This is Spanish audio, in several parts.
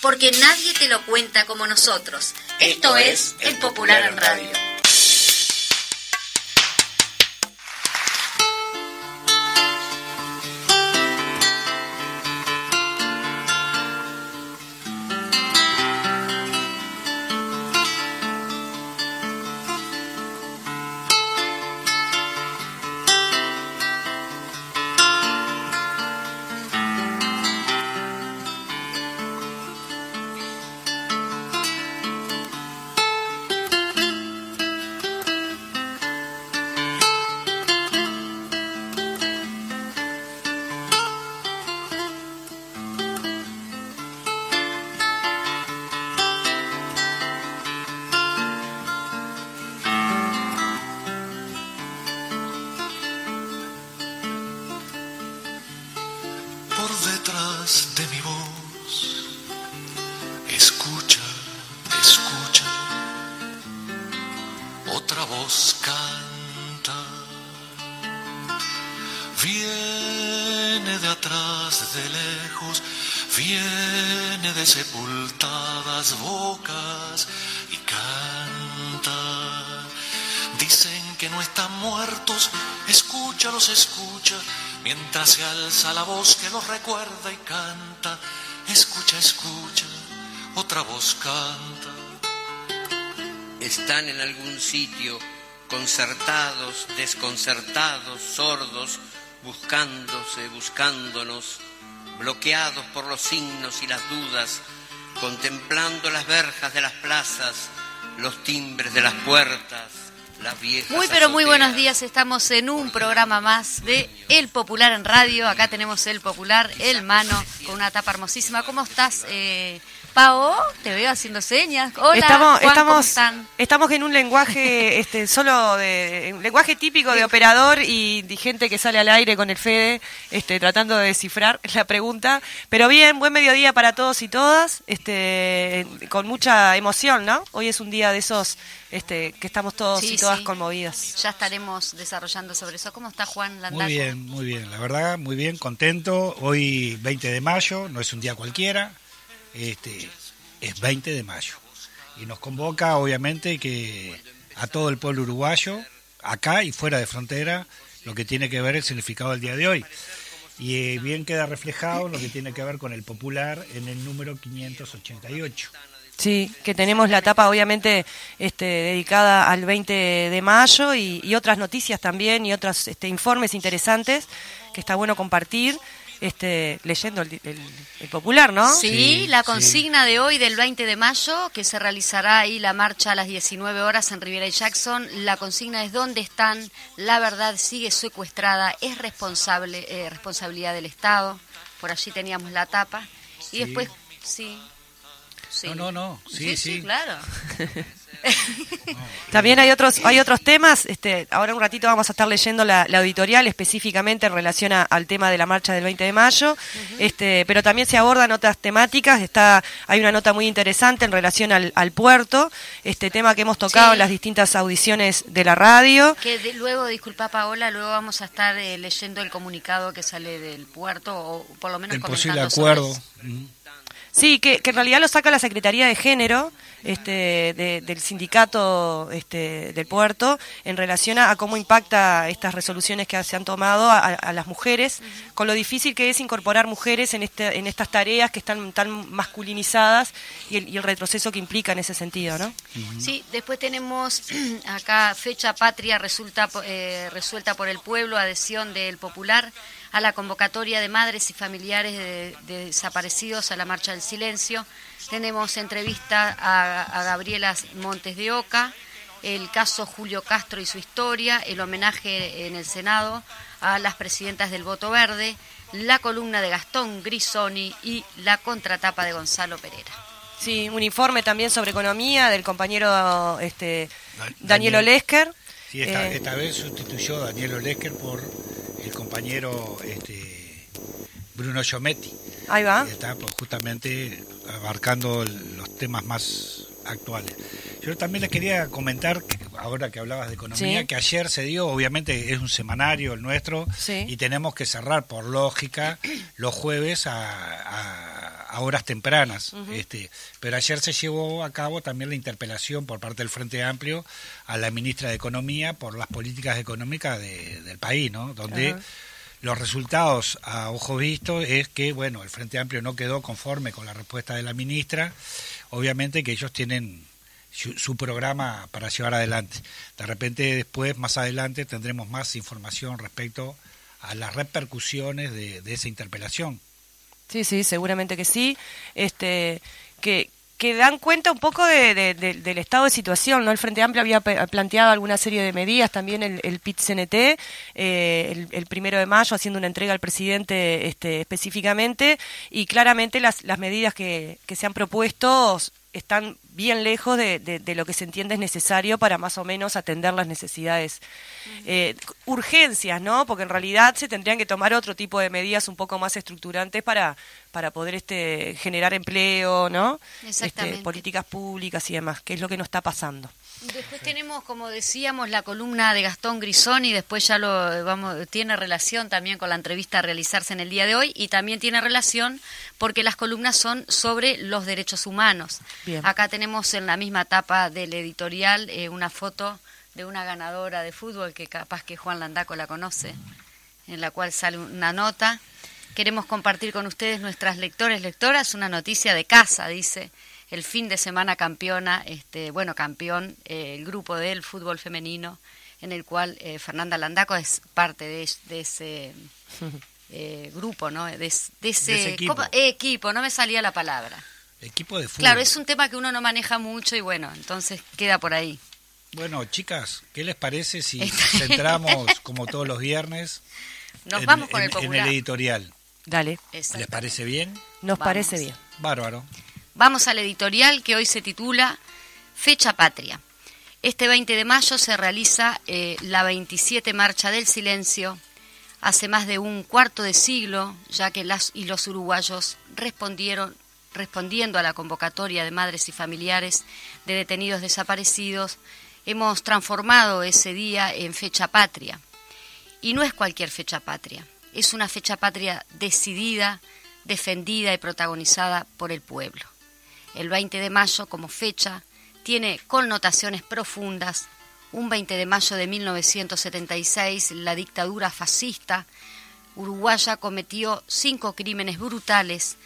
Porque nadie te lo cuenta como nosotros. Esto, es El Popular en Radio. Y canta. Dicen que no están muertos, escúchalos, escucha, mientras se alza la voz que los recuerda y canta. Escucha, escucha, otra voz canta. Están en algún sitio concertados, desconcertados, sordos, buscándose, buscándonos, bloqueados por los signos y las dudas, contemplando las verjas de las plazas, los timbres de las puertas, las viejas Muy pero muy buenos días, estamos en un programa más de El Popular en Radio. Acá tenemos El Popular, El Mano, con una tapa hermosísima. ¿Cómo estás, eh, Pao? Te veo haciendo señas. Hola, estamos, Juan, ¿cómo estamos, están? estamos en un lenguaje este, solo de un lenguaje típico de operador y de gente que sale al aire con el Fede, este, tratando de descifrar la pregunta. Pero bien, buen mediodía para todos y todas, este, con mucha emoción, ¿no? Hoy es un día de esos este, que estamos todos Sí, y todas sí. conmovidas. Ya estaremos desarrollando sobre eso. ¿Cómo está Juan Landaco? Muy bien, muy bien, la verdad, muy bien, contento. Hoy 20 de mayo, no es un día cualquiera, este, es 20 de mayo. Y nos convoca, obviamente, que a todo el pueblo uruguayo, acá y fuera de frontera, lo que tiene que ver el significado del día de hoy. Y eh, bien queda reflejado lo que tiene que ver con el popular en el número 588. Sí, que tenemos la etapa obviamente este, dedicada al 20 de mayo y, y otras noticias también y otros este, informes interesantes que está bueno compartir este, leyendo el, el- el popular, ¿no? Sí, Sí, la sí. consigna de hoy del 20 de mayo, que se realizará ahí la marcha a las 19 horas en Rivera y Jackson. La consigna es ¿dónde están? La verdad sigue secuestrada, es responsable, eh, responsabilidad del Estado. Por allí teníamos la tapa. Y Sí. después, sí. sí. No, no, no, sí, sí. claro. También hay otros hay otros temas. Este, ahora un ratito vamos a estar leyendo la, la editorial específicamente en relación a- al tema de la marcha del 20 de mayo. Este, pero también se abordan otras temáticas. Está hay una nota muy interesante en relación al, al puerto, este tema que hemos tocado Sí. en las distintas audiciones de la radio. Que de- luego, disculpa Paola, luego vamos a estar eh, leyendo el comunicado que sale del puerto, o por lo menos El posible comentando acuerdo. eso. Sí, que, que en realidad lo saca la Secretaría de Género este, de- del sindicato este, del puerto en relación a, a cómo impacta estas resoluciones que se han tomado a, a las mujeres, con lo difícil que es incorporar mujeres en, este, en estas tareas que están tan masculinizadas y el, y el retroceso que implica en ese sentido, ¿no? Sí, después tenemos acá fecha patria resulta, po- eh, resuelta por el pueblo, adhesión del popular a la convocatoria de madres y familiares de, de desaparecidos a la marcha del silencio. Tenemos entrevista a, a Gabriela Montes de Oca, el caso Julio Castro y su historia, el homenaje en el Senado a las presidentas del voto verde, la columna de Gastón Grisoni y la contratapa de Gonzalo Pereira. Sí, un informe también sobre economía del compañero este, Da- Daniel Daniel. Olesker. Sí, esta, Eh, esta vez sustituyó a Daniel Olesker por el compañero este, Bruno Giometti. Ahí va. está pues, justamente abarcando los temas más actuales. Yo también les quería comentar, que ahora que hablabas de economía, Sí. que ayer se dio, obviamente es un semanario el nuestro, Sí. y tenemos que cerrar por lógica los jueves a, a- a horas tempranas. este, pero ayer se llevó a cabo también la interpelación por parte del Frente Amplio a la ministra de Economía por las políticas económicas de- del país, ¿no? Donde los resultados a ojo visto es que, bueno, el Frente Amplio no quedó conforme con la respuesta de la ministra. Obviamente que ellos tienen su, su programa para llevar adelante. De repente después, más adelante, tendremos más información respecto a las repercusiones de, de esa interpelación. Sí, sí, seguramente que sí. Este, que, que dan cuenta un poco de- de- de- del estado de situación, ¿no? El Frente Amplio había planteado alguna serie de medidas, también el, el PIT-CNT, eh, el, el primero de mayo, haciendo una entrega al presidente este, específicamente, y claramente las, las medidas que, que se han propuesto están bien lejos de, de- de lo que se entiende es necesario para más o menos atender las necesidades, eh, urgencias, ¿no? Porque en realidad se tendrían que tomar otro tipo de medidas un poco más estructurantes para, para poder este, generar empleo, ¿no? Este, políticas públicas y demás, que es lo que no está pasando. Después tenemos, como decíamos, la columna de Gastón Grisoni, después ya lo vamos, tiene relación también con la entrevista a realizarse en el día de hoy y también tiene relación porque las columnas son sobre los derechos humanos. Bien. Acá tenemos en la misma tapa del editorial eh, una foto de una ganadora de fútbol que capaz que Juan Landaco la conoce, en la cual sale una nota. Queremos compartir con ustedes, nuestras lectores, lectoras, una noticia de casa, dice el fin de semana campeona, este, bueno, campeón, eh, el grupo del fútbol femenino, en el cual eh, Fernanda Landaco es parte de, de ese eh, grupo, ¿no? De, es- de ese, De ese equipo. ¿cómo? equipo, no me salía la palabra. Equipo de fútbol. Claro, es un tema que uno no maneja mucho y bueno, entonces queda por ahí. Bueno, chicas, ¿qué les parece si Está- centramos, como todos los viernes, Nos en, vamos con en- el en el editorial? Dale, ¿Les parece bien? nos Vamos. parece bien. Bárbaro. Vamos al editorial que hoy se titula Fecha Patria. Este 20 de mayo se realiza eh, la 27 Marcha del Silencio. Hace más de un cuarto de siglo, ya que las y los uruguayos respondieron respondiendo a la convocatoria de madres y familiares de detenidos desaparecidos, hemos transformado ese día en fecha patria. Y no es cualquier fecha patria, es una fecha patria decidida, defendida y protagonizada por el pueblo. El 20 de mayo como fecha tiene connotaciones profundas. Un 20 de mayo de 1976, la dictadura fascista uruguaya cometió cinco crímenes brutales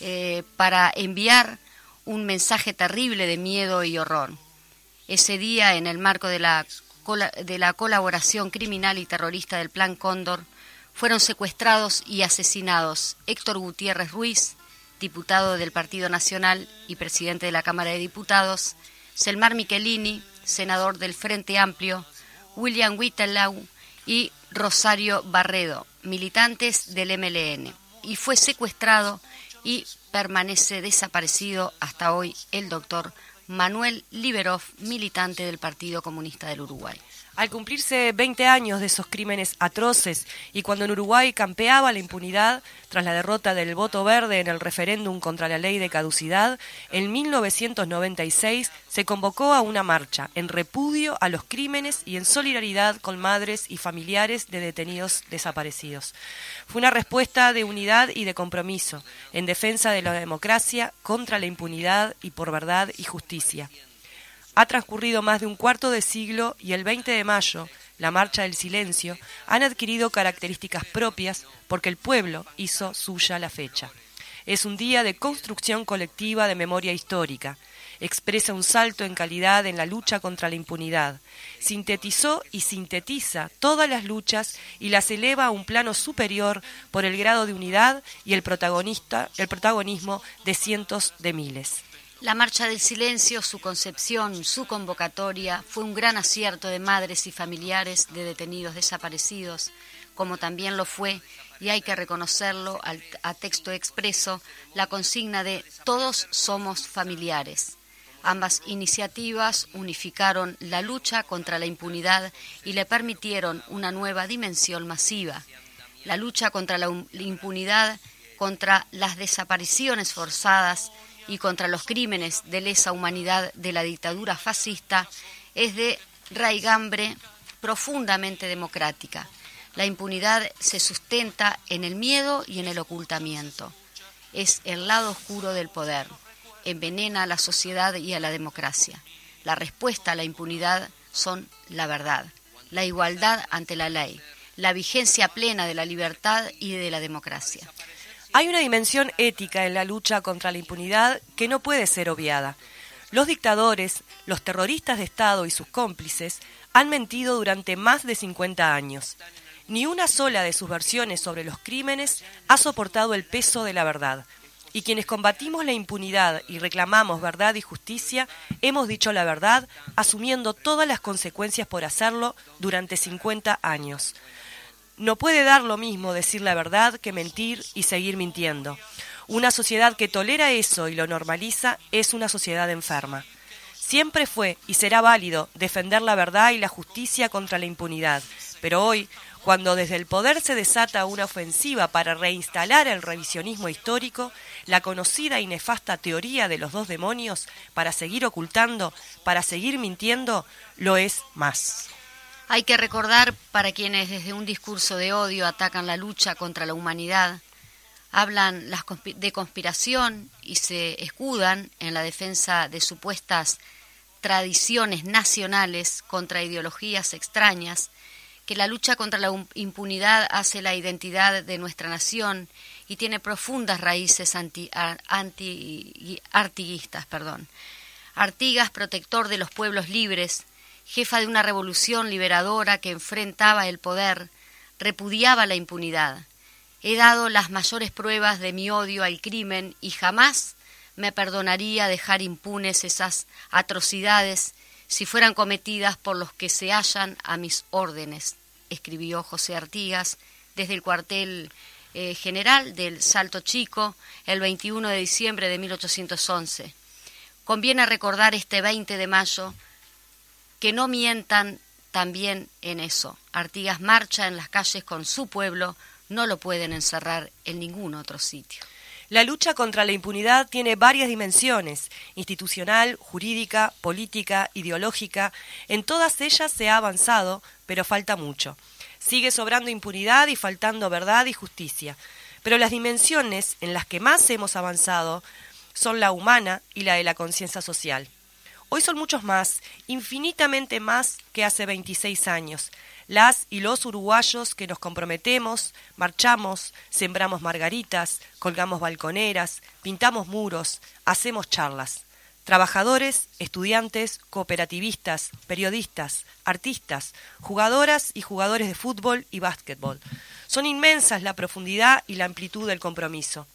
eh, para enviar un mensaje terrible de miedo y horror. Ese día, en el marco de la, de la colaboración criminal y terrorista del Plan Cóndor, fueron secuestrados y asesinados Héctor Gutiérrez Ruiz, diputado del Partido Nacional y presidente de la Cámara de Diputados, Selmar Michelini, senador del Frente Amplio, William Whittelau y Rosario Barredo, militantes del MLN. Y fue secuestrado y permanece desaparecido hasta hoy el doctor Manuel Liberov, militante del Partido Comunista del Uruguay. Al cumplirse 20 años de esos crímenes atroces y cuando en Uruguay campeaba la impunidad tras la derrota del voto verde en el referéndum contra la ley de caducidad, en 1996 se convocó a una marcha en repudio a los crímenes y en solidaridad con madres y familiares de detenidos desaparecidos. Fue una respuesta de unidad y de compromiso en defensa de la democracia contra la impunidad y por verdad y justicia. Ha transcurrido más de un cuarto de siglo y el 20 de mayo, la Marcha del Silencio, han adquirido características propias porque el pueblo hizo suya la fecha. Es un día de construcción colectiva de memoria histórica. Expresa un salto en calidad en la lucha contra la impunidad. Sintetizó y sintetiza todas las luchas y las eleva a un plano superior por el grado de unidad y el protagonista, el protagonismo de cientos de miles. La Marcha del Silencio, su concepción, su convocatoria, fue un gran acierto de madres y familiares de detenidos desaparecidos, como también lo fue y hay que reconocerlo a texto expreso, la consigna de todos somos familiares. Ambas iniciativas unificaron la lucha contra la impunidad y le permitieron una nueva dimensión masiva. La lucha contra la impunidad, contra las desapariciones forzadas y contra los crímenes de lesa humanidad de la dictadura fascista es de raigambre profundamente democrática. La impunidad se sustenta en el miedo y en el ocultamiento. Es el lado oscuro del poder. Envenena a la sociedad y a la democracia. La respuesta a la impunidad son la verdad, la igualdad ante la ley, la vigencia plena de la libertad y de la democracia. Hay una dimensión ética en la lucha contra la impunidad que no puede ser obviada. Los dictadores, los terroristas de Estado y sus cómplices han mentido durante más de 50 años. Ni una sola de sus versiones sobre los crímenes ha soportado el peso de la verdad. Y quienes combatimos la impunidad y reclamamos verdad y justicia, hemos dicho la verdad, asumiendo todas las consecuencias por hacerlo durante 50 años. No puede dar lo mismo decir la verdad que mentir y seguir mintiendo. Una sociedad que tolera eso y lo normaliza es una sociedad enferma. Siempre fue y será válido defender la verdad y la justicia contra la impunidad, pero hoy cuando desde el poder se desata una ofensiva para reinstalar el revisionismo histórico, la conocida y nefasta teoría de los dos demonios, para seguir ocultando, para seguir mintiendo, lo es más. Hay que recordar para quienes desde un discurso de odio atacan la lucha contra la humanidad, hablan de conspiración y se escudan en la defensa de supuestas tradiciones nacionales contra ideologías extrañas, que la lucha contra la impunidad hace la identidad de nuestra nación y tiene profundas raíces anti, artiguistas. Perdón. Artigas, protector de los pueblos libres, jefa de una revolución liberadora que enfrentaba el poder, repudiaba la impunidad. He dado las mayores pruebas de mi odio al crimen y jamás me perdonaría dejar impunes esas atrocidades si fueran cometidas por los que se hallan a mis órdenes, escribió José Artigas desde el cuartel eh, general del Salto Chico el 21 de diciembre de 1811. Conviene recordar este 20 de mayo que no mientan también en eso. Artigas marcha en las calles con su pueblo, no lo pueden encerrar en ningún otro sitio. La lucha contra la impunidad tiene varias dimensiones, institucional, jurídica, política, ideológica. En todas ellas se ha avanzado, pero falta mucho. Sigue sobrando impunidad y faltando verdad y justicia. Pero las dimensiones en las que más hemos avanzado son la humana y la de la conciencia social. Hoy son muchos más, infinitamente más que hace 26 años. Las y los uruguayos que nos comprometemos, marchamos, sembramos margaritas, colgamos balconeras, pintamos muros, hacemos charlas. Trabajadores, estudiantes, cooperativistas, periodistas, artistas, jugadoras y jugadores de fútbol y básquetbol. Son inmensas la profundidad y la amplitud del compromiso.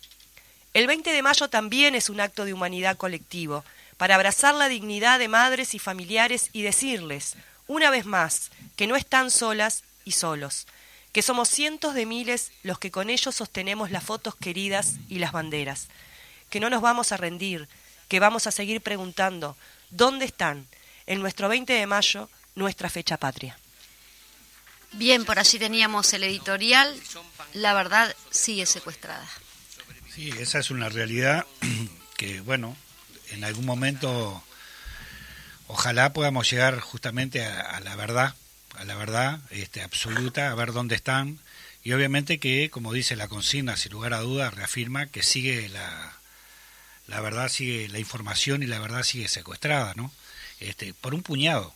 El 20 de mayo también es un acto de humanidad colectivo, para abrazar la dignidad de madres y familiares y decirles, una vez más, que no están solas y solos, que somos cientos de miles los que con ellos sostenemos las fotos queridas y las banderas, que no nos vamos a rendir, que vamos a seguir preguntando, ¿dónde están en nuestro 20 de mayo nuestra fecha patria? Bien, por allí teníamos el editorial, la verdad sigue secuestrada. Sí, esa es una realidad que, bueno, en algún momento ojalá podamos llegar justamente a, la verdad, a la verdad este, absoluta, a ver dónde están. Y obviamente que, como dice la consigna, sin lugar a dudas, reafirma que sigue la, la verdad, sigue la información y la verdad sigue secuestrada, ¿no? Este, por un puñado,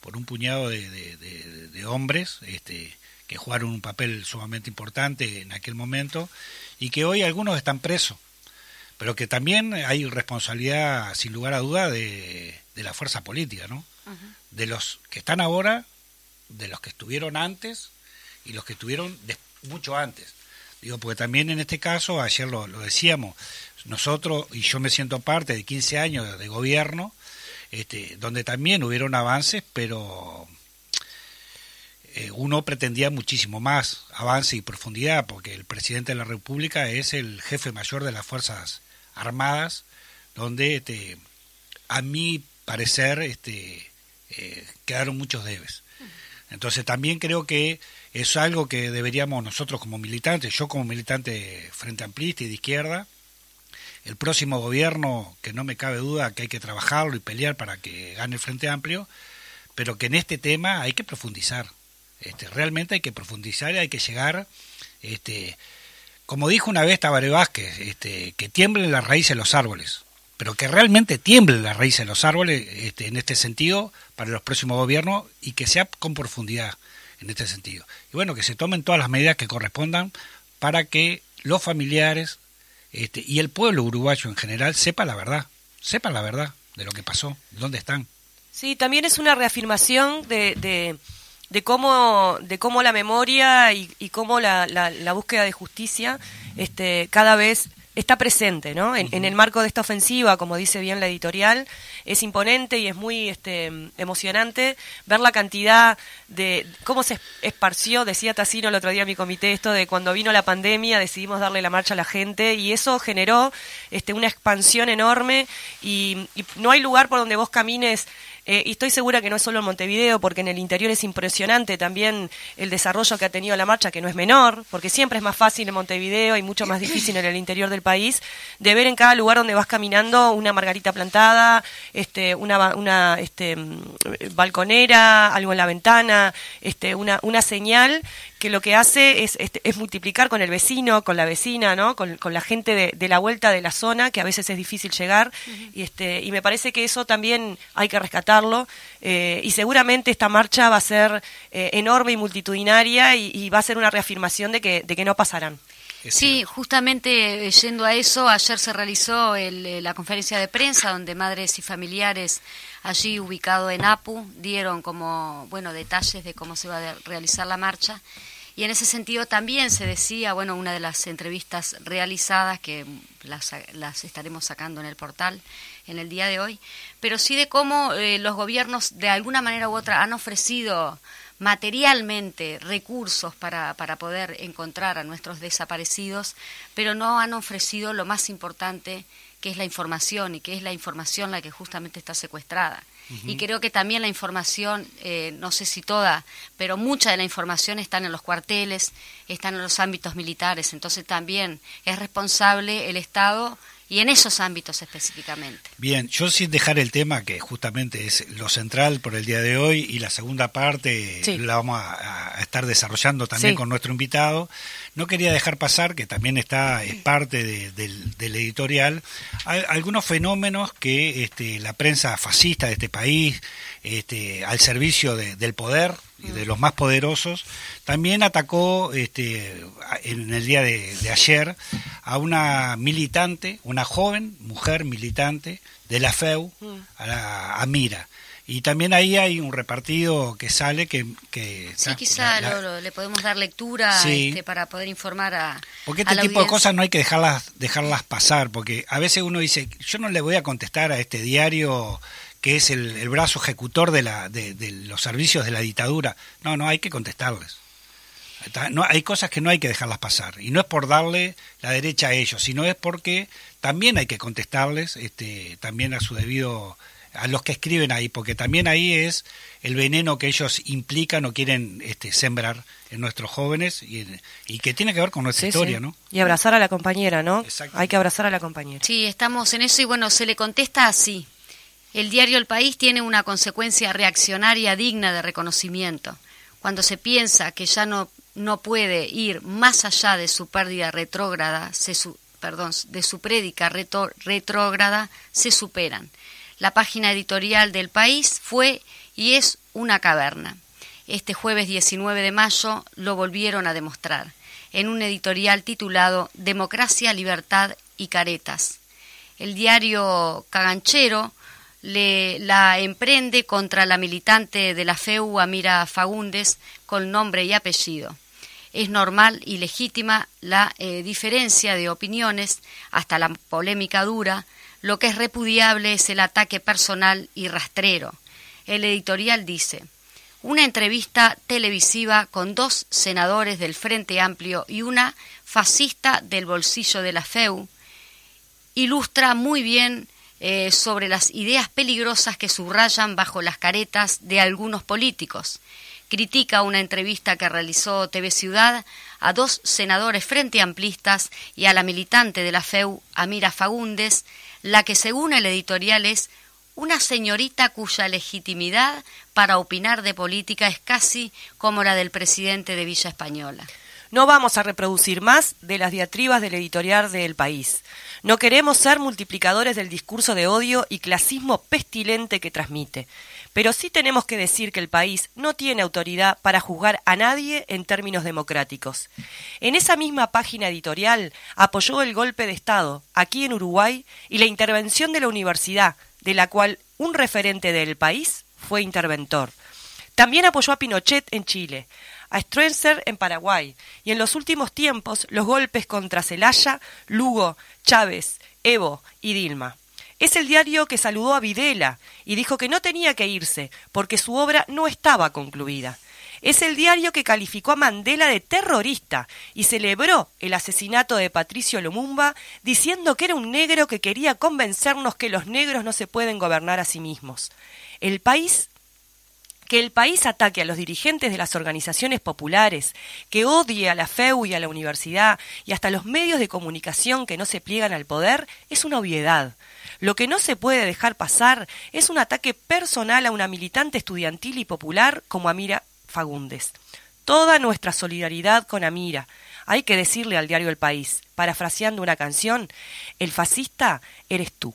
por un puñado de, de hombres este, que jugaron un papel sumamente importante en aquel momento y que hoy algunos están presos pero que también hay responsabilidad, sin lugar a duda, de, la fuerza política, ¿no? De los que están ahora, de los que estuvieron antes y los que estuvieron mucho antes. Digo, porque también en este caso, ayer lo, decíamos, nosotros, y yo me siento parte de 15 años de gobierno, este, donde también hubieron avances, pero eh, uno pretendía muchísimo más avance y profundidad, porque el presidente de la República es el jefe mayor de las Fuerzas Armadas, donde este, a mi parecer este, eh, quedaron muchos debes. Entonces también creo que es algo que deberíamos nosotros como militantes, yo como militante frente amplista y de izquierda, el próximo gobierno, que no me cabe duda que hay que trabajarlo y pelear para que gane el Frente Amplio, pero que en este tema hay que profundizar. Este, realmente hay que profundizar y hay que llegar, este, como dijo una vez Tabaré Vázquez, este, que tiemblen las raíces de los árboles, pero que realmente tiemblen las raíces de los árboles este, en este sentido para los próximos gobiernos y que sea con profundidad en este sentido. Y bueno, que se tomen todas las medidas que correspondan para que los familiares este, y el pueblo uruguayo en general sepa la verdad, sepa la verdad de lo que pasó, dónde están. Sí, también es una reafirmación de, de, de cómo, de cómo la memoria y, y cómo la, la, la, búsqueda de justicia este, cada vez está presente, ¿no? En, en, el marco de esta ofensiva, como dice bien la editorial, es imponente y es muy este, emocionante ver la cantidad de cómo se esparció, decía Tassino el otro día en mi comité, esto de cuando vino la pandemia decidimos darle la marcha a la gente y eso generó este, una expansión enorme y, y no hay lugar por donde vos camines eh, y estoy segura que no es solo en Montevideo, porque en el interior es impresionante también el desarrollo que ha tenido la marcha, que no es menor, porque siempre es más fácil en Montevideo y mucho más difícil en el interior del país, de ver en cada lugar donde vas caminando una margarita plantada, este, una, una este, balconera, algo en la ventana, este, una, una señal que lo que hace es, es, es, multiplicar con el vecino, con la vecina, ¿no? con, con la gente de, de, la vuelta de la zona, que a veces es difícil llegar, uh -huh. y, este, y me parece que eso también hay que rescatarlo, eh, y seguramente esta marcha va a ser eh, enorme y multitudinaria, y, y, va a ser una reafirmación de que, de que no pasarán. Sí, justamente eh, yendo a eso, ayer se realizó el, eh, la conferencia de prensa donde madres y familiares allí ubicado en APU dieron como bueno detalles de cómo se va a realizar la marcha. Y en ese sentido también se decía, bueno, una de las entrevistas realizadas, que las, las estaremos sacando en el portal en el día de hoy, pero sí de cómo eh, los gobiernos de alguna manera u otra han ofrecido materialmente recursos para, para poder encontrar a nuestros desaparecidos, pero no han ofrecido lo más importante, que es la información, y que es la información la que justamente está secuestrada. Uh -huh. Y creo que también la información, eh, no sé si toda, pero mucha de la información está en los cuarteles, están en los ámbitos militares, entonces también es responsable el Estado y en esos ámbitos específicamente. Bien, yo sin dejar el tema que justamente es lo central por el día de hoy y la segunda parte sí. la vamos a, a, estar desarrollando también sí. con nuestro invitado, no quería dejar pasar, que también está es parte de, del, del, editorial, algunos fenómenos que este, la prensa fascista de este país, este, al servicio de, del poder y de los más poderosos, también atacó este, en el día de, de, ayer a una militante, una joven mujer militante de la FEU, a, la, a Mira. Y también ahí hay un repartido que sale que... que sí, quizá la, lo, le podemos dar lectura sí. este, para poder informar a... Porque este a tipo de cosas no hay que dejarlas, dejarlas pasar, porque a veces uno dice, yo no le voy a contestar a este diario que es el, el brazo ejecutor de, la, de, de, los servicios de la dictadura. No, no, hay que contestarles. No, hay cosas que no hay que dejarlas pasar. Y no es por darle la derecha a ellos, sino es porque también hay que contestarles este, también a su debido a los que escriben ahí, porque también ahí es el veneno que ellos implican o quieren este, sembrar en nuestros jóvenes y, y, que tiene que ver con nuestra sí, historia, sí. ¿no? Y abrazar a la compañera, ¿no? Hay que abrazar a la compañera. Sí, estamos en eso y bueno, se le contesta así. El diario El País tiene una consecuencia reaccionaria digna de reconocimiento. Cuando se piensa que ya no, no puede ir más allá de su pérdida retrógrada, se su, perdón, de su prédica retro, retrógrada, se superan. La página editorial del país fue y es una caverna. Este jueves 19 de mayo lo volvieron a demostrar en un editorial titulado Democracia, Libertad y Caretas. El diario Caganchero le, la emprende contra la militante de la FEU, Amira Fagundes, con nombre y apellido. Es normal y legítima la eh, diferencia de opiniones, hasta la polémica dura, lo que es repudiable es el ataque personal y rastrero. El editorial dice, una entrevista televisiva con dos senadores del Frente Amplio y una fascista del bolsillo de la FEU, ilustra muy bien eh, sobre las ideas peligrosas que subrayan bajo las caretas de algunos políticos. Critica una entrevista que realizó TV Ciudad a dos senadores frente amplistas y a la militante de la FEU, Amira Fagundes, la que según el editorial es una señorita cuya legitimidad para opinar de política es casi como la del presidente de Villa Española. No vamos a reproducir más de las diatribas del editorial del país. No queremos ser multiplicadores del discurso de odio y clasismo pestilente que transmite. Pero sí tenemos que decir que el país no tiene autoridad para juzgar a nadie en términos democráticos. En esa misma página editorial apoyó el golpe de Estado aquí en Uruguay y la intervención de la universidad, de la cual un referente del país fue interventor. También apoyó a Pinochet en Chile, a Stroessner en Paraguay y en los últimos tiempos los golpes contra Celaya, Lugo, Chávez, Evo y Dilma. Es el diario que saludó a Videla y dijo que no tenía que irse porque su obra no estaba concluida. Es el diario que calificó a Mandela de terrorista y celebró el asesinato de Patricio Lumumba diciendo que era un negro que quería convencernos que los negros no se pueden gobernar a sí mismos. El país que el país ataque a los dirigentes de las organizaciones populares, que odie a la FEU y a la universidad y hasta los medios de comunicación que no se pliegan al poder, es una obviedad. Lo que no se puede dejar pasar es un ataque personal a una militante estudiantil y popular como Amira Fagundes. Toda nuestra solidaridad con Amira. Hay que decirle al diario El País, parafraseando una canción, el fascista eres tú.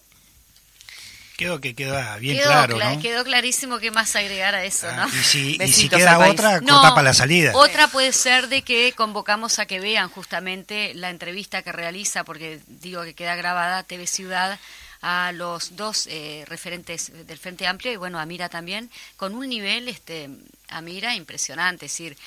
Quedó que queda bien claro, ¿no? Quedó clarísimo que más agregar a eso, ¿no? Ah, y si, y si queda otra, no, para la salida. Otra puede ser de que convocamos a que vean justamente la entrevista que realiza, porque digo que queda grabada TV Ciudad, a los dos eh, referentes del Frente Amplio y bueno, a Mira también, con un nivel, este, a Mira impresionante, es decir,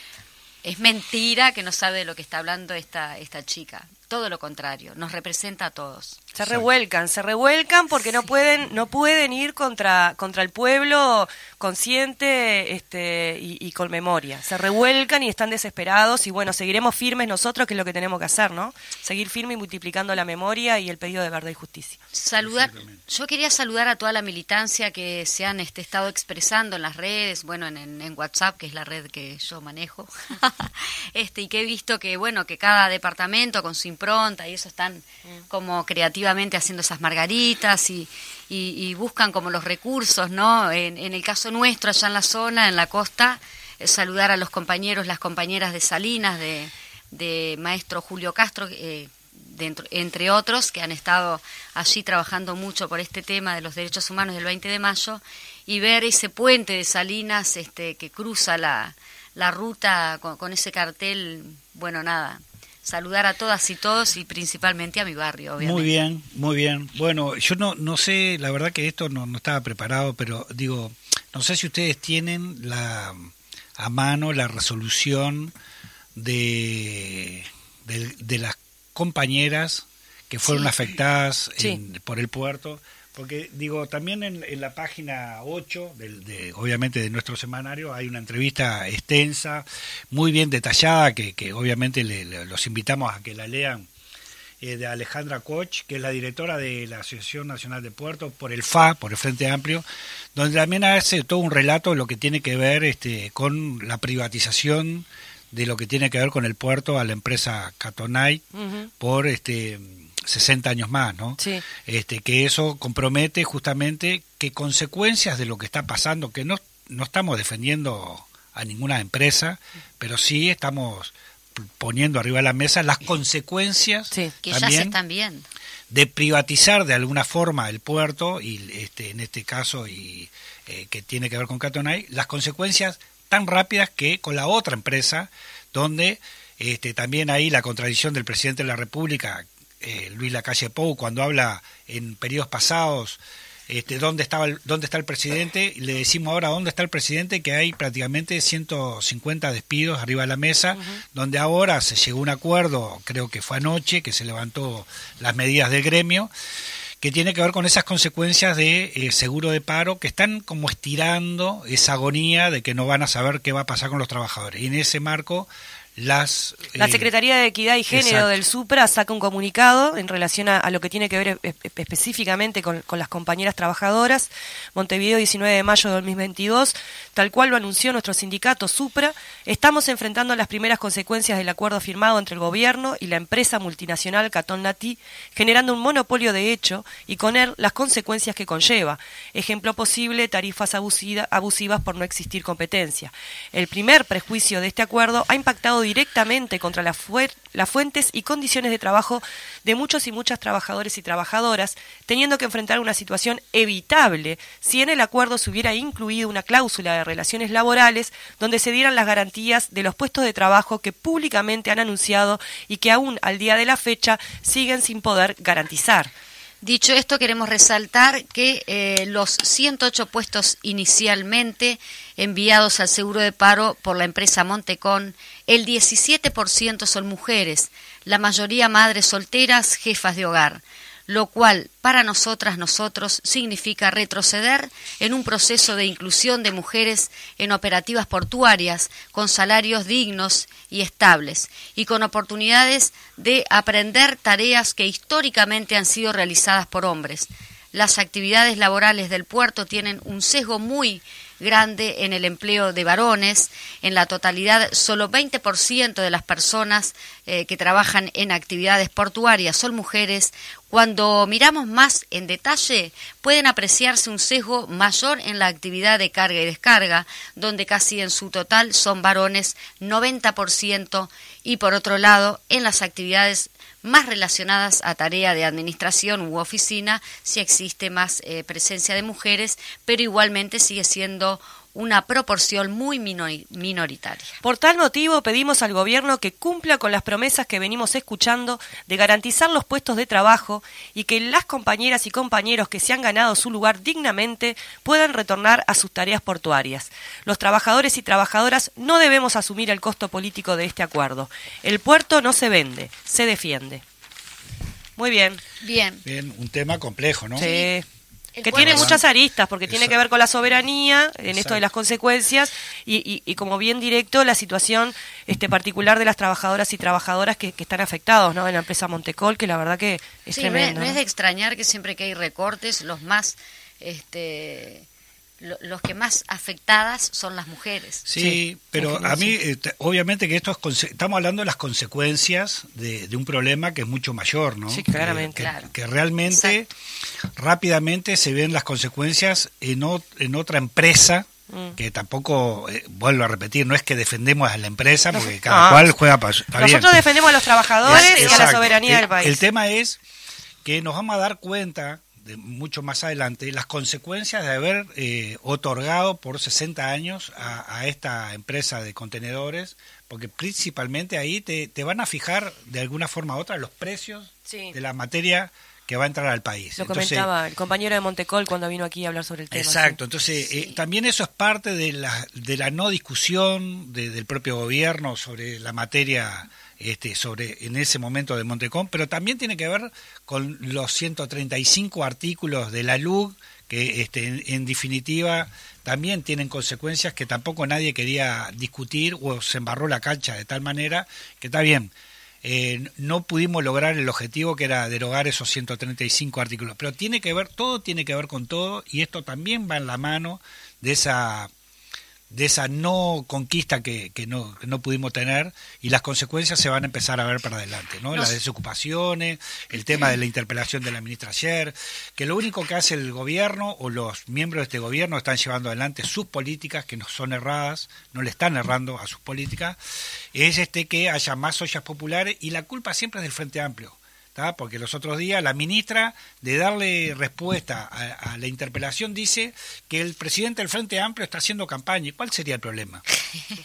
es mentira que no sabe de lo que está hablando esta, esta chica todo lo contrario, nos representa a todos. Se revuelcan, se revuelcan porque no pueden, no pueden ir contra, contra el pueblo consciente este, y, con memoria. Se revuelcan y están desesperados y bueno, seguiremos firmes nosotros, que es lo que tenemos que hacer, ¿no? Seguir firme y multiplicando la memoria y el pedido de verdad y justicia. Saludar, yo quería saludar a toda la militancia que se han este, estado expresando en las redes, bueno, en, en WhatsApp, que es la red que yo manejo, este, y que he visto que, bueno, que cada departamento con su pronta y eso están como haciendo esas margaritas y, y, buscan como los recursos, ¿no? En, el caso nuestro, allá en la zona, en la costa, eh, saludar a los compañeros, las compañeras de Salinas, de, de maestro Julio Castro, eh, entre otros, que han estado allí trabajando mucho por este tema de los derechos humanos del 20 de mayo, y ver ese puente de Salinas este, que cruza la, la ruta con, con ese cartel, bueno, nada, saludar a todas y todos y principalmente a mi barrio, obviamente. Muy bien, muy bien. Bueno, yo no, no sé, la verdad que esto no, no estaba preparado, pero digo, no sé si ustedes tienen la a mano la resolución de, de, las compañeras que fueron afectadas por el puerto porque digo, también en, la página 8, de, obviamente de nuestro semanario, hay una entrevista extensa, muy bien detallada, que, que obviamente los invitamos a que la lean, eh, de Alejandra Koch, que es la directora de la Asociación Nacional de Puertos, por el FA, por el Frente Amplio, donde también hace todo un relato de lo que tiene que ver este, con la privatización de lo que tiene que ver con el puerto a la empresa Catonay por este 60 años más, ¿no? Sí. Este, que eso compromete justamente que consecuencias de lo que está pasando, que no, no estamos defendiendo a ninguna empresa, pero sí estamos poniendo arriba de la mesa las consecuencias que ya se están viendo. de privatizar de alguna forma el puerto y este en este caso y eh, que tiene que ver con Catonay las consecuencias tan rápidas que con la otra empresa donde este, también ahí la contradicción del presidente de la República eh, Luis Lacalle Pou cuando habla en periodos pasados este, dónde estaba dónde está el presidente le decimos ahora dónde está el presidente que hay prácticamente 150 despidos arriba de la mesa donde ahora se llegó a un acuerdo creo que fue anoche que se levantó las medidas del gremio que tiene que ver con esas consecuencias de eh, seguro de paro que están como estirando esa agonía de que no van a saber qué va a pasar con los trabajadores. Y en ese marco las... La eh, Secretaría de Equidad y Género exacto. del SUPRA saca un comunicado en relación a, a lo que tiene que ver e- e- específicamente con, con las compañeras trabajadoras. Montevideo, 19 de mayo de 2022, tal cual lo anunció nuestro sindicato SUPRA, estamos enfrentando las primeras consecuencias del acuerdo firmado entre el gobierno y la empresa multinacional Catón Latí, generando un monopolio de hecho y con él las consecuencias que conlleva. Ejemplo posible, tarifas abusivas por no existir competencia. El primer prejuicio de este acuerdo ha impactado directamente contra las, fuentes y condiciones de trabajo de muchos y muchas trabajadores y trabajadoras, teniendo que enfrentar una situación evitable si en el acuerdo se hubiera incluido una cláusula de relaciones laborales donde se dieran las garantías de los puestos de trabajo que públicamente han anunciado y que aún al día de la fecha siguen sin poder garantizar. Dicho esto, queremos resaltar que eh, los 108 puestos inicialmente enviados al seguro de paro por la empresa Montecón, el 17% son mujeres, la mayoría madres solteras, jefas de hogar, lo cual para nosotras, nosotros, significa retroceder en un proceso de inclusión de mujeres en operativas portuarias con salarios dignos y estables y con oportunidades de aprender tareas que históricamente han sido realizadas por hombres. Las actividades laborales del puerto tienen un sesgo muy grande en el empleo de varones. En la totalidad, solo 20% de las personas eh, que trabajan en actividades portuarias son mujeres. Cuando miramos más en detalle, pueden apreciarse un sesgo mayor en la actividad de carga y descarga, donde casi en su total son varones 90%, y por otro lado, en las actividades más relacionadas a tarea de administración u oficina, si existe más eh, presencia de mujeres, pero igualmente sigue siendo una proporción muy minori- minoritaria. Por tal motivo, pedimos al Gobierno que cumpla con las promesas que venimos escuchando de garantizar los puestos de trabajo y que las compañeras y compañeros que se han ganado su lugar dignamente puedan retornar a sus tareas portuarias. Los trabajadores y trabajadoras no debemos asumir el costo político de este acuerdo. El puerto no se vende, se defiende. Muy bien. Bien. Bien, un tema complejo, ¿no? Sí. El Que tiene muchas aristas, porque tiene que ver con la soberanía, en esto de las consecuencias, y, y- y como bien directo, la situación este particular de las trabajadoras y trabajadoras que, que están afectados ¿no? en la empresa Montecol, que la verdad que es Sí, no es, tremendo. no es de extrañar que siempre que hay recortes, los más, este, lo- los que más afectadas son las mujeres. Sí, Sí, pero a mí, eh, te- obviamente que esto es, estamos hablando de las consecuencias de, de un problema que es mucho mayor, ¿no? Sí, claramente. Que, Claro. que realmente rápidamente se ven las consecuencias en, ot- en otra empresa Mm. que tampoco, eh, vuelvo a repetir, no es que defendemos a la empresa, porque cada Ah. cual juega para bien. Nosotros defendemos a los trabajadores y a la soberanía el, del país. El tema es que nos vamos a dar cuenta, de mucho más adelante, las consecuencias de haber eh, otorgado por 60 años a, a esta empresa de contenedores, porque principalmente ahí te, te van a fijar de alguna forma u otra los precios Sí. de la materia que va a entrar al país. Lo Entonces, comentaba el compañero de Montecol cuando vino aquí a hablar sobre el tema. Exacto, sí. entonces eh, también eso es parte de la, de la no discusión de- del propio gobierno sobre la materia, este, sobre en ese momento de Montecón, pero también tiene que ver con los 135 artículos de la LUG que este, en, definitiva también tienen consecuencias que tampoco nadie quería discutir o se embarró la cancha de tal manera que está bien. eh, no pudimos lograr el objetivo que era derogar esos 135 artículos. Pero tiene que ver, todo tiene que ver con todo y esto también va en la mano de esa de esa no conquista que, que no, que no pudimos tener y las consecuencias se van a empezar a ver para adelante, ¿no? Las desocupaciones, el tema de la interpelación de la ministra ayer, que lo único que hace el gobierno o los miembros de este gobierno están llevando adelante sus políticas que no son erradas, no le están errando a sus políticas, es este que haya más ollas populares y la culpa siempre es del Frente Amplio. ¿Tá? porque los otros días la ministra, de darle respuesta a, a la interpelación, dice que el presidente del Frente Amplio está haciendo campaña. ¿Y cuál sería el problema?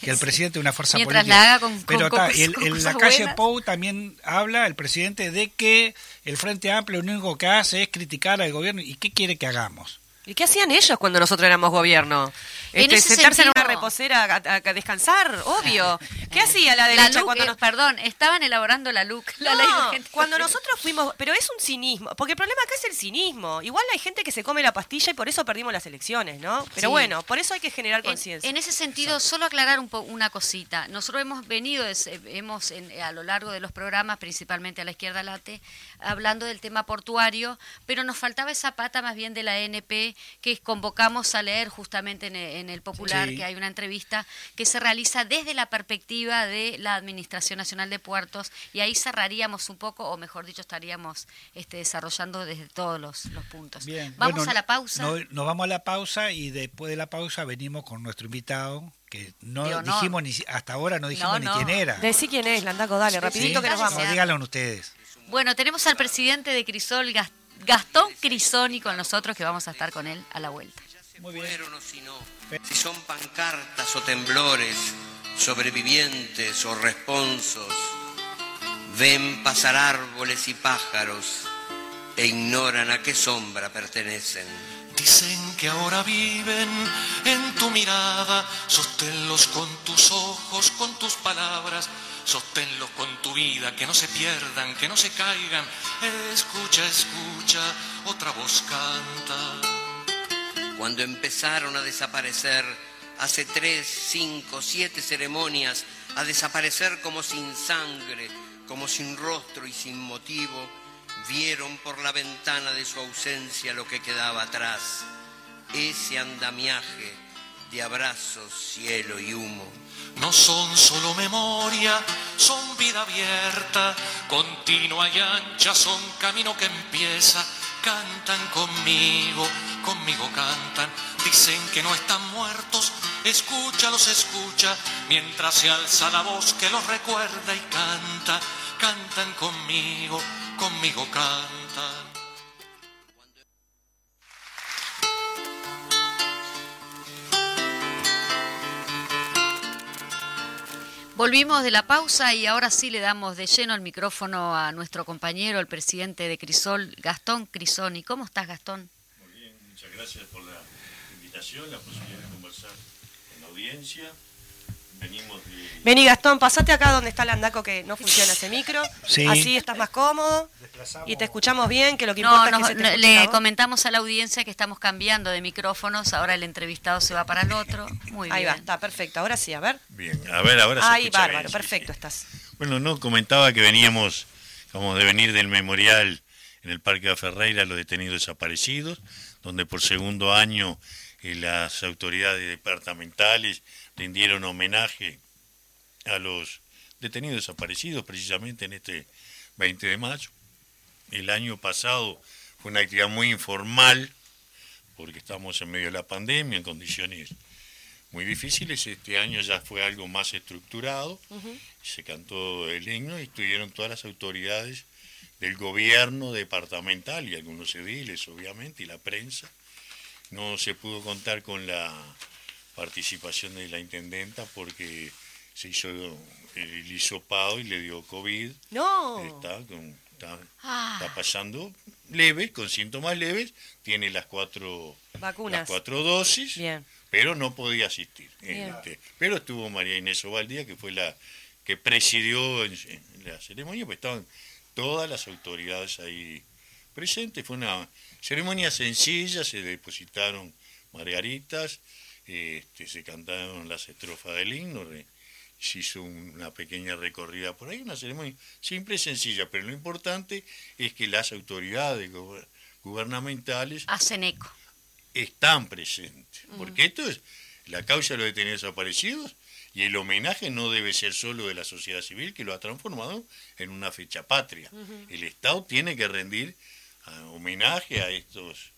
Que el presidente de una fuerza Mientras política. la haga con- Pero con- tá, con- el- en la calle buenas. Pou también habla el presidente de que el Frente Amplio lo único que hace es criticar al gobierno. ¿Y qué quiere que hagamos? ¿Y qué hacían ellos cuando nosotros éramos gobierno? En Este, ese sentarse en una sentido- reposera a, descansar, obvio. ¿Qué hacía la La derecha LUC, cuando eh, nos perdón, estaban elaborando la LUC, la ley No, urgente. cuando nosotros fuimos, pero es un cinismo, porque el problema acá es el cinismo. Igual hay gente que se come la pastilla y por eso perdimos las elecciones, ¿no? Pero Sí. bueno, por eso hay que generar En, conciencia. en ese sentido, solo aclarar un po- una cosita. Nosotros hemos venido, es- eh, hemos en- a lo largo de los programas, principalmente a la izquierda late, hablando del tema portuario, pero nos faltaba esa pata más bien de la NP que convocamos a leer justamente en el, en el Popular, Sí. que hay una entrevista que se realiza desde la perspectiva de la Administración Nacional de Puertos y ahí cerraríamos un poco, o mejor dicho, estaríamos este, desarrollando desde todos los, los puntos. Bien. Vamos Bueno, a la pausa. no- nos vamos a la pausa y después de la pausa venimos con nuestro invitado, que no dijimos ni hasta ahora no dijimos No, ni no. quién era. Decí quién es, Landaco, dale, rapidito Sí, que nos vamos. no, díganlo ustedes. Bueno, tenemos al presidente de Crisol, Gas- Gastón Crisoni, con nosotros, que vamos a estar con él a la vuelta. Muy bien. si son pancartas o temblores, sobrevivientes o responsos, ven pasar árboles y pájaros e ignoran a qué sombra pertenecen. Dicen que ahora viven en tu mirada, sosténlos con tus ojos, con tus palabras, sosténlos con tu vida, que no se pierdan, que no se caigan. Escucha, escucha, otra voz canta. Cuando empezaron a desaparecer, hace tres, cinco, siete ceremonias, a desaparecer como sin sangre, como sin rostro y sin motivo, vieron por la ventana de su ausencia lo que quedaba atrás, ese andamiaje de abrazos, cielo y humo. No son solo memoria, son vida abierta, continua y ancha, son camino que empieza. Cantan conmigo, conmigo cantan, dicen que no están muertos, escúchalos, escucha, mientras se alza la voz que los recuerda y canta, cantan conmigo, conmigo cantan. Volvimos de la pausa y ahora sí le damos de lleno el micrófono a nuestro compañero, el presidente de Crisol, Gastón Crisoni. ¿Cómo estás, Gastón? Muy bien, muchas gracias por la invitación, la posibilidad de conversar con la audiencia. Venimos. Vení, Gastón, pasate acá donde está Landaco que no funciona ese micro. Sí. Así estás más cómodo y te escuchamos bien, que lo que No, importa es que se te no, escuche le comentamos a la audiencia que estamos cambiando de micrófonos, ahora el entrevistado se va para el otro. Muy Ahí bien. va, está perfecto. Ahora sí, a ver. Bien, a ver, ahora Ahí, bárbaro, bien, sí, perfecto sí. estás. Bueno, no, comentaba que veníamos, como de venir del memorial en el Parque de Ferreira a los detenidos desaparecidos, donde por segundo año las autoridades departamentales rindieron homenaje a los detenidos desaparecidos precisamente en este 20 de mayo. El año pasado fue una actividad muy informal, porque estamos en medio de la pandemia, en condiciones muy difíciles. Este año ya fue algo más estructurado. Se cantó el himno y estuvieron todas las autoridades del gobierno departamental y algunos ediles, obviamente, y la prensa. No se pudo contar con la participación de la intendenta porque se hizo el hisopado y le dio COVID. No. Está, con- está- Ah. está pasando leve, con síntomas leves, tiene las cuatro, Vacunas. las cuatro dosis, Bien. pero no podía asistir. Este, pero estuvo María Inés Ovaldía, que fue la que presidió en, en la ceremonia, pues estaban todas las autoridades ahí presentes. Fue una ceremonia sencilla, se depositaron margaritas, este, se cantaron las estrofas del himno, se hizo una pequeña recorrida por ahí, una ceremonia simple y sencilla, pero lo importante es que las autoridades gubernamentales Hacen eco. están presentes, porque esto es la causa de los detenidos desaparecidos y el homenaje no debe ser solo de la sociedad civil que lo ha transformado en una fecha patria. El Estado tiene que rendir homenaje a estos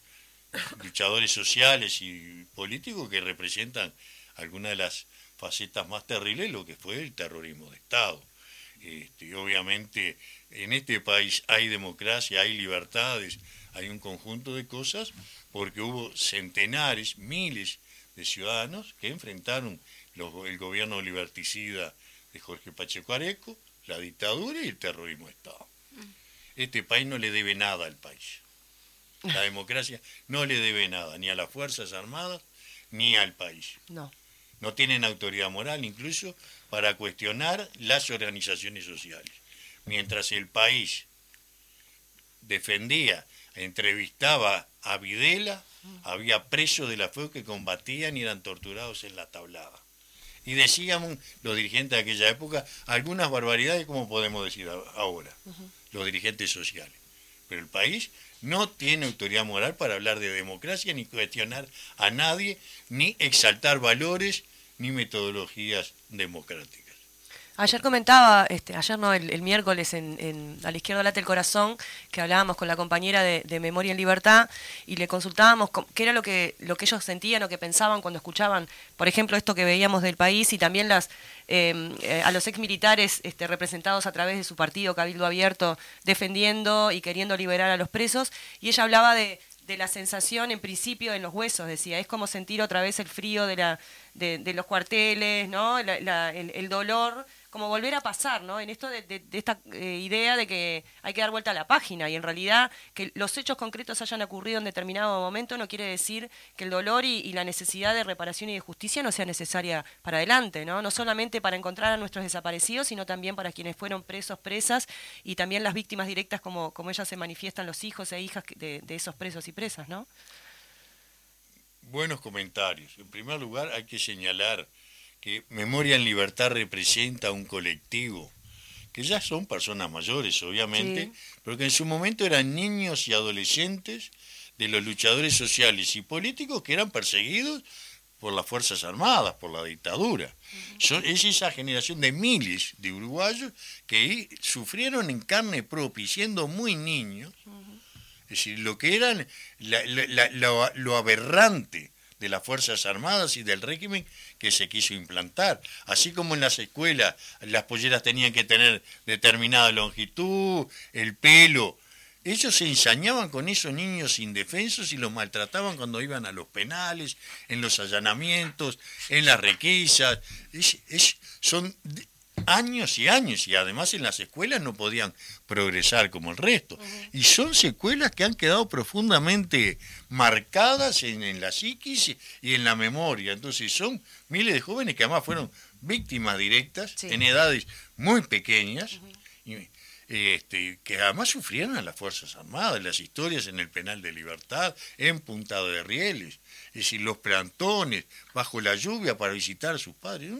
luchadores sociales y políticos que representan algunas de las facetas más terribles de lo que fue el terrorismo de Estado. Este, obviamente en este país hay democracia, hay libertades, hay un conjunto de cosas, porque hubo centenares, miles de ciudadanos que enfrentaron los- el gobierno liberticida de Jorge Pacheco Areco, la dictadura y el terrorismo de Estado. Este país no le debe nada al país. La democracia no le debe nada, ni a las Fuerzas Armadas, ni al país. No. No tienen autoridad moral incluso para cuestionar las organizaciones sociales. Mientras el país defendía, entrevistaba a Videla, había presos de la FEU que combatían y eran torturados en la tablada. Y decíamos los dirigentes de aquella época algunas barbaridades, como podemos decir ahora, los dirigentes sociales. Pero el país no tiene autoridad moral para hablar de democracia, ni cuestionar a nadie, ni exaltar valores, ni metodologías democráticas. Ayer comentaba, este, ayer no, el, miércoles en, A la izquierda late el corazón, que hablábamos con la compañera de, Memoria en Libertad y le consultábamos qué era lo que, lo que ellos sentían o que pensaban cuando escuchaban, por ejemplo, esto que veíamos del país y también las em, eh, a los ex militares este, representados a través de su partido Cabildo Abierto defendiendo y queriendo liberar a los presos. Y ella hablaba de, la sensación en principio en los huesos, decía, es como sentir otra vez el frío de, la, de, los cuarteles, ¿no? el dolor como volver a pasar, ¿no? En esto de, esta eh, idea de que hay que dar vuelta a la página y en realidad que los hechos concretos hayan ocurrido en determinado momento no quiere decir que el dolor y, la necesidad de reparación y de justicia no sea necesaria para adelante, ¿no? No solamente para encontrar a nuestros desaparecidos, sino también para quienes fueron presos, presas y también las víctimas directas como, como ellas se manifiestan los hijos e hijas de, de esos presos y presas, ¿no? Buenos comentarios. En primer lugar, hay que señalar que Memoria en Libertad representa un colectivo, que ya son personas mayores, obviamente, pero que en su momento eran niños y adolescentes de los luchadores sociales y políticos que eran perseguidos por las Fuerzas Armadas, por la dictadura. es esa generación de miles de uruguayos que sufrieron en carne propia, siendo muy niños, es decir, lo que eran lo aberrante de las Fuerzas Armadas y del régimen que se quiso implantar. Así como en las escuelas las polleras tenían que tener determinada longitud, el pelo. Ellos se ensañaban con esos niños indefensos y los maltrataban cuando iban a los penales, en los allanamientos, en las requisas. son años y años y además en las escuelas no podían progresar como el resto. Y son secuelas que han quedado profundamente marcadas en, la psiquis y en la memoria. Entonces son miles de jóvenes que además fueron víctimas directas en edades muy pequeñas. este, que además sufrieron a las Fuerzas Armadas, las historias en el penal de libertad, en Punta de Rieles, es decir, los plantones, bajo la lluvia para visitar a sus padres,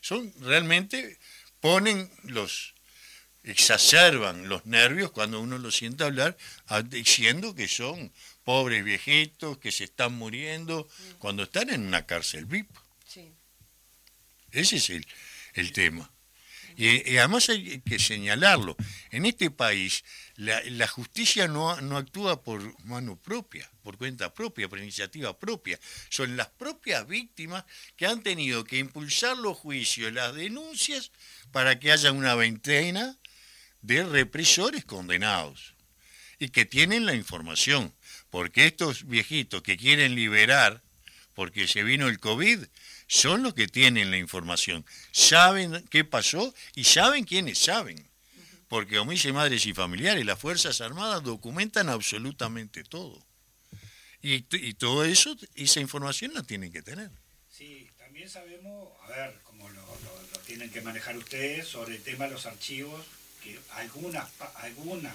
son realmente ponen los exacerban los nervios cuando uno los siente hablar diciendo que son pobres viejitos que se están muriendo cuando están en una cárcel VIP. Ese es el, el tema. Y, además hay que señalarlo. En este país la, la justicia no, no, actúa por mano propia, por cuenta propia, por iniciativa propia. Son las propias víctimas que han tenido que impulsar los juicios, las denuncias, para que haya una veintena de represores condenados y que tienen la información. Porque estos viejitos que quieren liberar, porque se vino el COVID, son los que tienen la información, saben qué pasó y saben quiénes saben. Porque, dice madres y familiares, las Fuerzas Armadas documentan absolutamente todo. Y, todo eso, esa información la tienen que tener. Sí, también sabemos, a ver, como lo, tienen que manejar ustedes, sobre el tema de los archivos, que alguna, alguna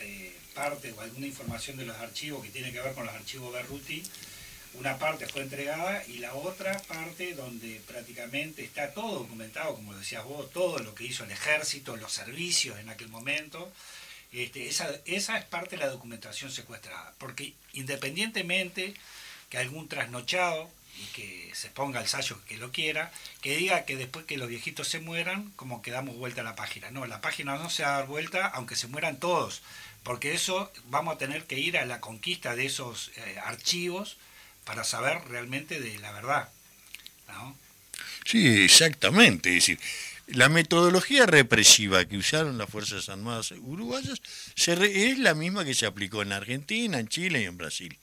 eh, parte o alguna información de los archivos que tiene que ver con los archivos Berruti, una parte fue entregada y la otra parte donde prácticamente está todo documentado, como decías vos, todo lo que hizo el ejército, los servicios en aquel momento. Este, esa, esa es parte de la documentación secuestrada, porque independientemente que algún trasnochado y que se ponga el sallo que lo quiera, que diga que después que los viejitos se mueran, como que damos vuelta a la página. No, la página no se va a dar vuelta aunque se mueran todos, porque eso vamos a tener que ir a la conquista de esos eh, archivos para saber realmente de la verdad. Sí, exactamente. Es decir, la metodología represiva que usaron las Fuerzas Armadas uruguayas es la misma que se aplicó en Argentina, en Chile y en Brasil.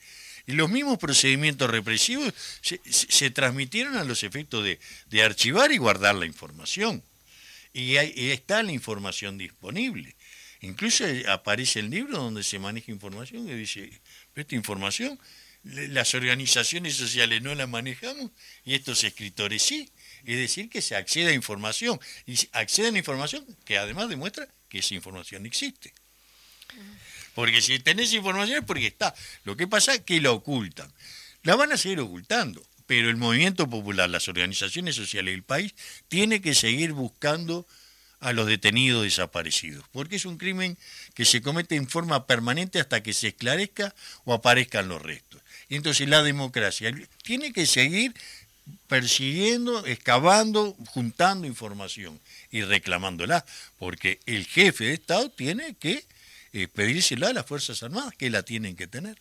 Y los mismos procedimientos represivos se, transmitieron a los efectos de, archivar y guardar la información. Y, y está la información disponible. Incluso aparece el libro donde se maneja información que dice, esta información las organizaciones sociales no la manejamos y estos escritores sí. Es decir, que se accede a información y acceden a información que además demuestra que esa información existe. Porque si tenés información es porque está. Lo que pasa es que la ocultan. La van a seguir ocultando, pero el movimiento popular, las organizaciones sociales del país, tiene que seguir buscando a los detenidos desaparecidos, porque es un crimen que se comete en forma permanente hasta que se esclarezca o aparezcan los restos. Y entonces la democracia tiene que seguir persiguiendo, excavando, juntando información y reclamándola, porque el jefe de Estado tiene que eh, pedírsela a las Fuerzas Armadas, que la tienen que tener.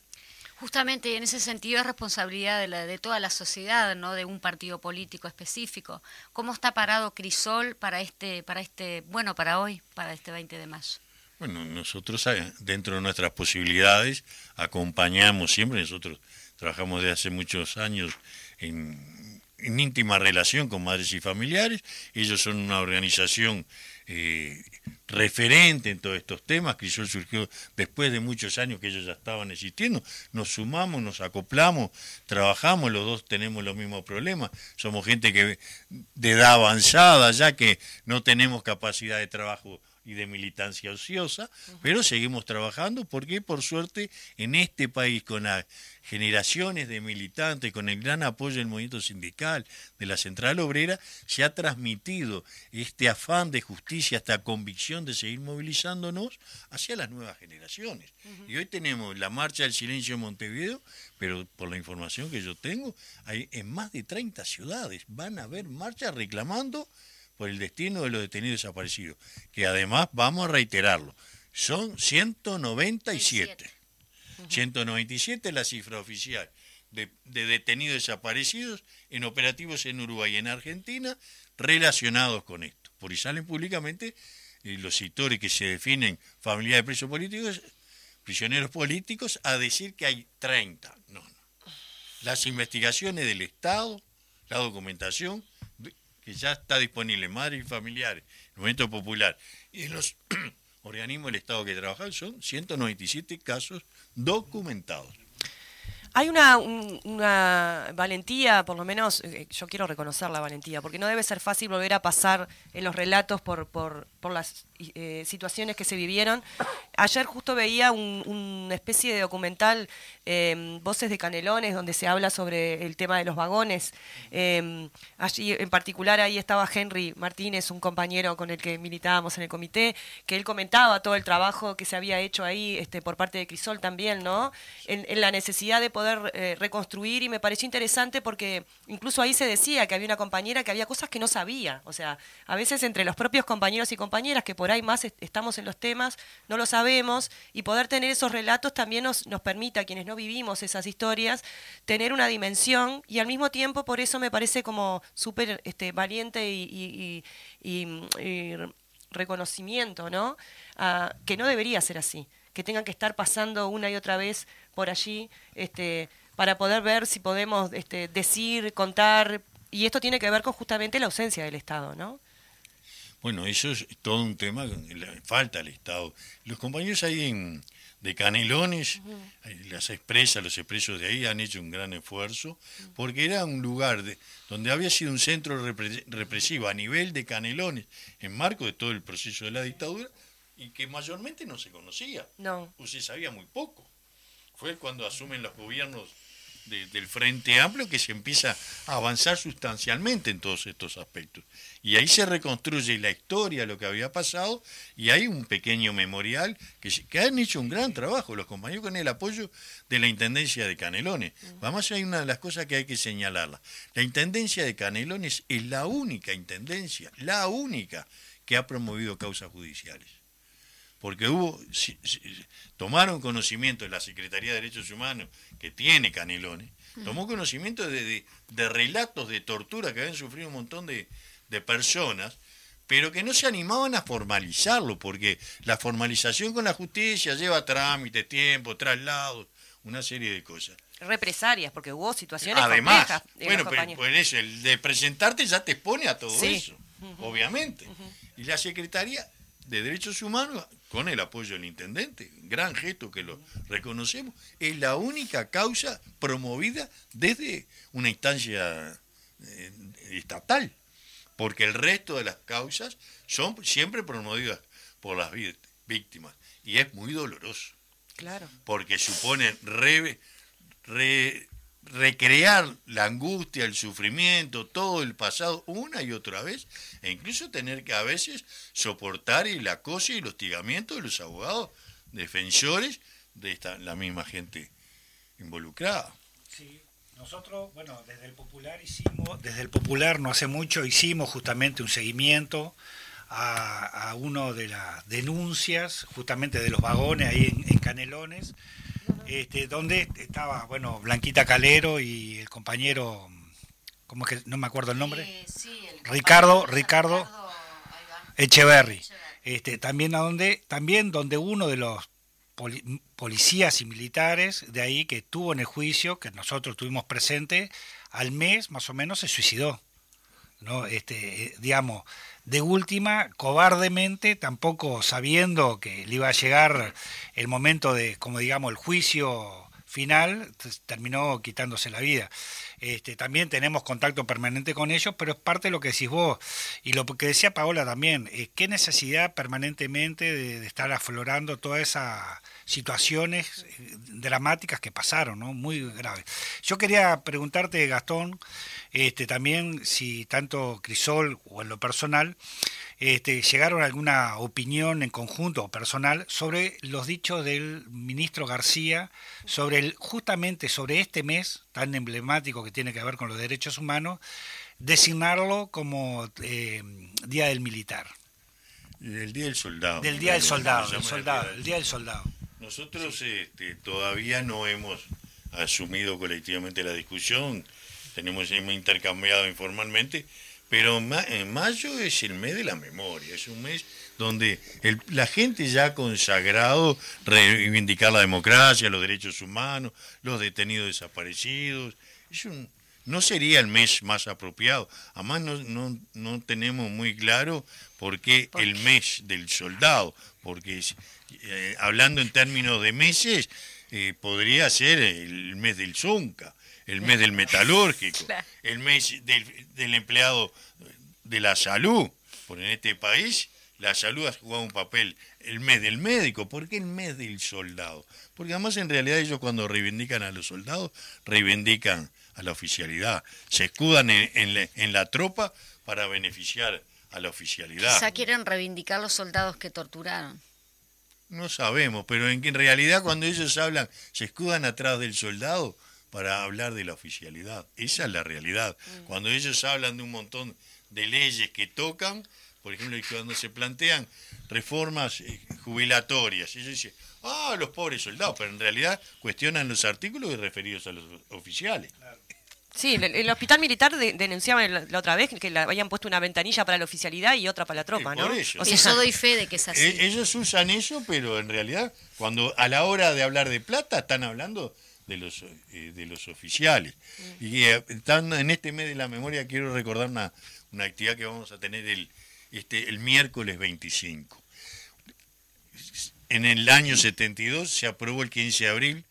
Justamente en ese sentido es responsabilidad de, la, de toda la sociedad, no de un partido político específico. ¿Cómo está parado Crisol para este, para este, bueno, para hoy, para este 20 de mayo? Bueno, nosotros eh, dentro de nuestras posibilidades acompañamos siempre, nosotros trabajamos desde hace muchos años en, íntima relación con madres y familiares, ellos son una organización eh, referente en todos estos temas. Crisol surgió después de muchos años que ellos ya estaban existiendo. Nos sumamos, nos acoplamos, trabajamos, los dos tenemos los mismos problemas. Somos gente que de edad avanzada, ya que no tenemos capacidad de trabajo y de militancia ociosa, pero seguimos trabajando porque por suerte en este país con las generaciones de militantes, con el gran apoyo del movimiento sindical, de la Central Obrera, se ha transmitido este afán de justicia, esta convicción de seguir movilizándonos hacia las nuevas generaciones. Y hoy tenemos la marcha del silencio en Montevideo, pero por la información que yo tengo, hay en más de 30 ciudades van a haber marchas reclamando por el destino de los detenidos desaparecidos, que además vamos a reiterarlo, son 197. 197 es la cifra oficial de, detenidos desaparecidos en operativos en Uruguay y en Argentina relacionados con esto. Por ahí salen públicamente eh, los sectores que se definen familiares de presos políticos, prisioneros políticos, a decir que hay 30. No, no. Las investigaciones del Estado, la documentación, que ya está disponible madres y familiares, el movimiento popular y en los organismos del Estado que trabajan, son 197 casos documentados. Hay una, una, valentía, por lo menos eh, yo quiero reconocer la valentía, porque no debe ser fácil volver a pasar en los relatos por, por, por las eh, situaciones que se vivieron. Ayer justo veía una especie de documental, em, Voces de Canelones, donde se habla sobre el tema de los vagones. Em, allí en particular ahí estaba Henry Martínez, un compañero con el que militábamos en el comité, que él comentaba todo el trabajo que se había hecho ahí este, por parte de Crisol también, ¿no? En, la necesidad de poder eh, reconstruir y me pareció interesante porque incluso ahí se decía que había una compañera que había cosas que no sabía. O sea, a veces entre los propios compañeros y compañeras que por por ahí más estamos en los temas, no lo sabemos, y poder tener esos relatos también nos, nos permite a quienes no vivimos esas historias tener una dimensión y al mismo tiempo por eso me parece como súper este, valiente y, reconocimiento, ¿no? Que no debería ser así, que tengan que estar pasando una y otra vez por allí este, para poder ver si podemos este, decir, contar, y esto tiene que ver con justamente la ausencia del Estado, ¿no? Bueno, eso es todo un tema, falta el Estado. Los compañeros ahí en, de Canelones, las expresas, los expresos de ahí han hecho un gran esfuerzo, porque era un lugar de, donde había sido un centro represivo a nivel de Canelones, en marco de todo el proceso de la dictadura, y que mayormente no se conocía, no. o se sabía muy poco. Fue cuando asumen los gobiernos del Frente Amplio que se empieza a avanzar sustancialmente en todos estos aspectos. Y ahí se reconstruye la historia, lo que había pasado, y hay un pequeño memorial que, que han hecho un gran trabajo los compañeros con el apoyo de la Intendencia de Canelones. Vamos, hay una de las cosas que hay que señalarla. La Intendencia de Canelones es la única intendencia, la única que ha promovido causas judiciales porque hubo, tomaron conocimiento de la Secretaría de Derechos Humanos, que tiene Canelones, tomó conocimiento de, relatos de tortura que habían sufrido un montón de, personas, pero que no se animaban a formalizarlo, porque la formalización con la justicia lleva trámites, tiempo, traslados, una serie de cosas. Represarias, porque hubo situaciones Además, bueno, pues, eso, el de presentarte ya te expone a todo eso, obviamente. Y la Secretaría de Derechos Humanos con el apoyo del intendente, gran gesto que lo reconocemos, es la única causa promovida desde una instancia eh, estatal, porque el resto de las causas son siempre promovidas por las víctimas y es muy doloroso. Claro. Porque supone re, recrear la angustia, el sufrimiento, todo el pasado una y otra vez, e incluso tener que a veces soportar el acoso y el hostigamiento de los abogados defensores de esta, la misma gente involucrada. Sí, nosotros, bueno, desde el Popular hicimos, desde el Popular no hace mucho hicimos justamente un seguimiento a, a una de las denuncias justamente de los vagones ahí en Canelones, este, donde estaba, bueno, Blanquita Calero y el compañero, ¿cómo es que no me acuerdo el nombre? Eh, Ricardo, Ricardo, Echeverry. Este, también a donde, también donde uno de los policías y militares de ahí que estuvo en el juicio, que nosotros tuvimos presente, al mes más o menos se suicidó. ¿no? Este, eh, digamos, de última, cobardemente, tampoco sabiendo que le iba a llegar el momento de, como digamos, el juicio final, terminó quitándose la vida. Este, también tenemos contacto permanente con ellos, pero es parte de lo que decís vos y lo que decía Paola también, eh, qué necesidad permanentemente de, estar aflorando todas esas situaciones eh, dramáticas que pasaron, ¿no? muy graves. Yo quería preguntarte, Gastón, este, también si tanto Crisol o en lo personal, este, llegaron a alguna opinión en conjunto o personal sobre los dichos del ministro García sobre el, justamente sobre este mes tan emblemático que tiene que ver con los derechos humanos, designarlo como eh, Día del Militar. El Día del Soldado. Del Día del Soldado, del soldado, el Día del Soldado. Nosotros este, todavía no hemos asumido colectivamente la discusión tenemos hemos intercambiado informalmente, pero en mayo es el mes de la memoria, es un mes donde la gente ya ha consagrado reivindicar la democracia, los derechos humanos, los detenidos desaparecidos. Es un, no sería el mes más apropiado. Además, no, no, tenemos muy claro por qué el mes del soldado, porque eh, hablando en términos de meses, eh, podría ser el mes del Zunca el mes del metalúrgico, el mes del, empleado de la salud, porque en este país la salud ha jugado un papel, el mes del médico, ¿por qué el mes del soldado? Porque además en realidad ellos cuando reivindican a los soldados, reivindican a la oficialidad, se escudan en, la, tropa para beneficiar a la oficialidad. Quizá quieren reivindicar los soldados que torturaron. No sabemos, pero en, en realidad cuando ellos hablan, se escudan atrás del soldado, para hablar de la oficialidad. Esa es la realidad. Mm. Cuando ellos hablan de un montón de leyes que tocan, por ejemplo, cuando se plantean reformas eh, jubilatorias, ellos dicen, ah, los pobres soldados, pero en realidad cuestionan los artículos referidos a los oficiales. Sí, el, hospital militar denunciaba la, otra vez que le habían puesto una ventanilla para la oficialidad y otra para la tropa, ¿no? Eso. O sea, yo doy fe de que es así. E, ellos usan eso, pero en realidad, cuando a la hora de hablar de plata, están hablando de los, eh, de los oficiales. Mm. Y eh, en este mes de la memoria quiero recordar una, una actividad que vamos a tener el, este, el miércoles 25. En el año 72 se aprobó el 15 de abril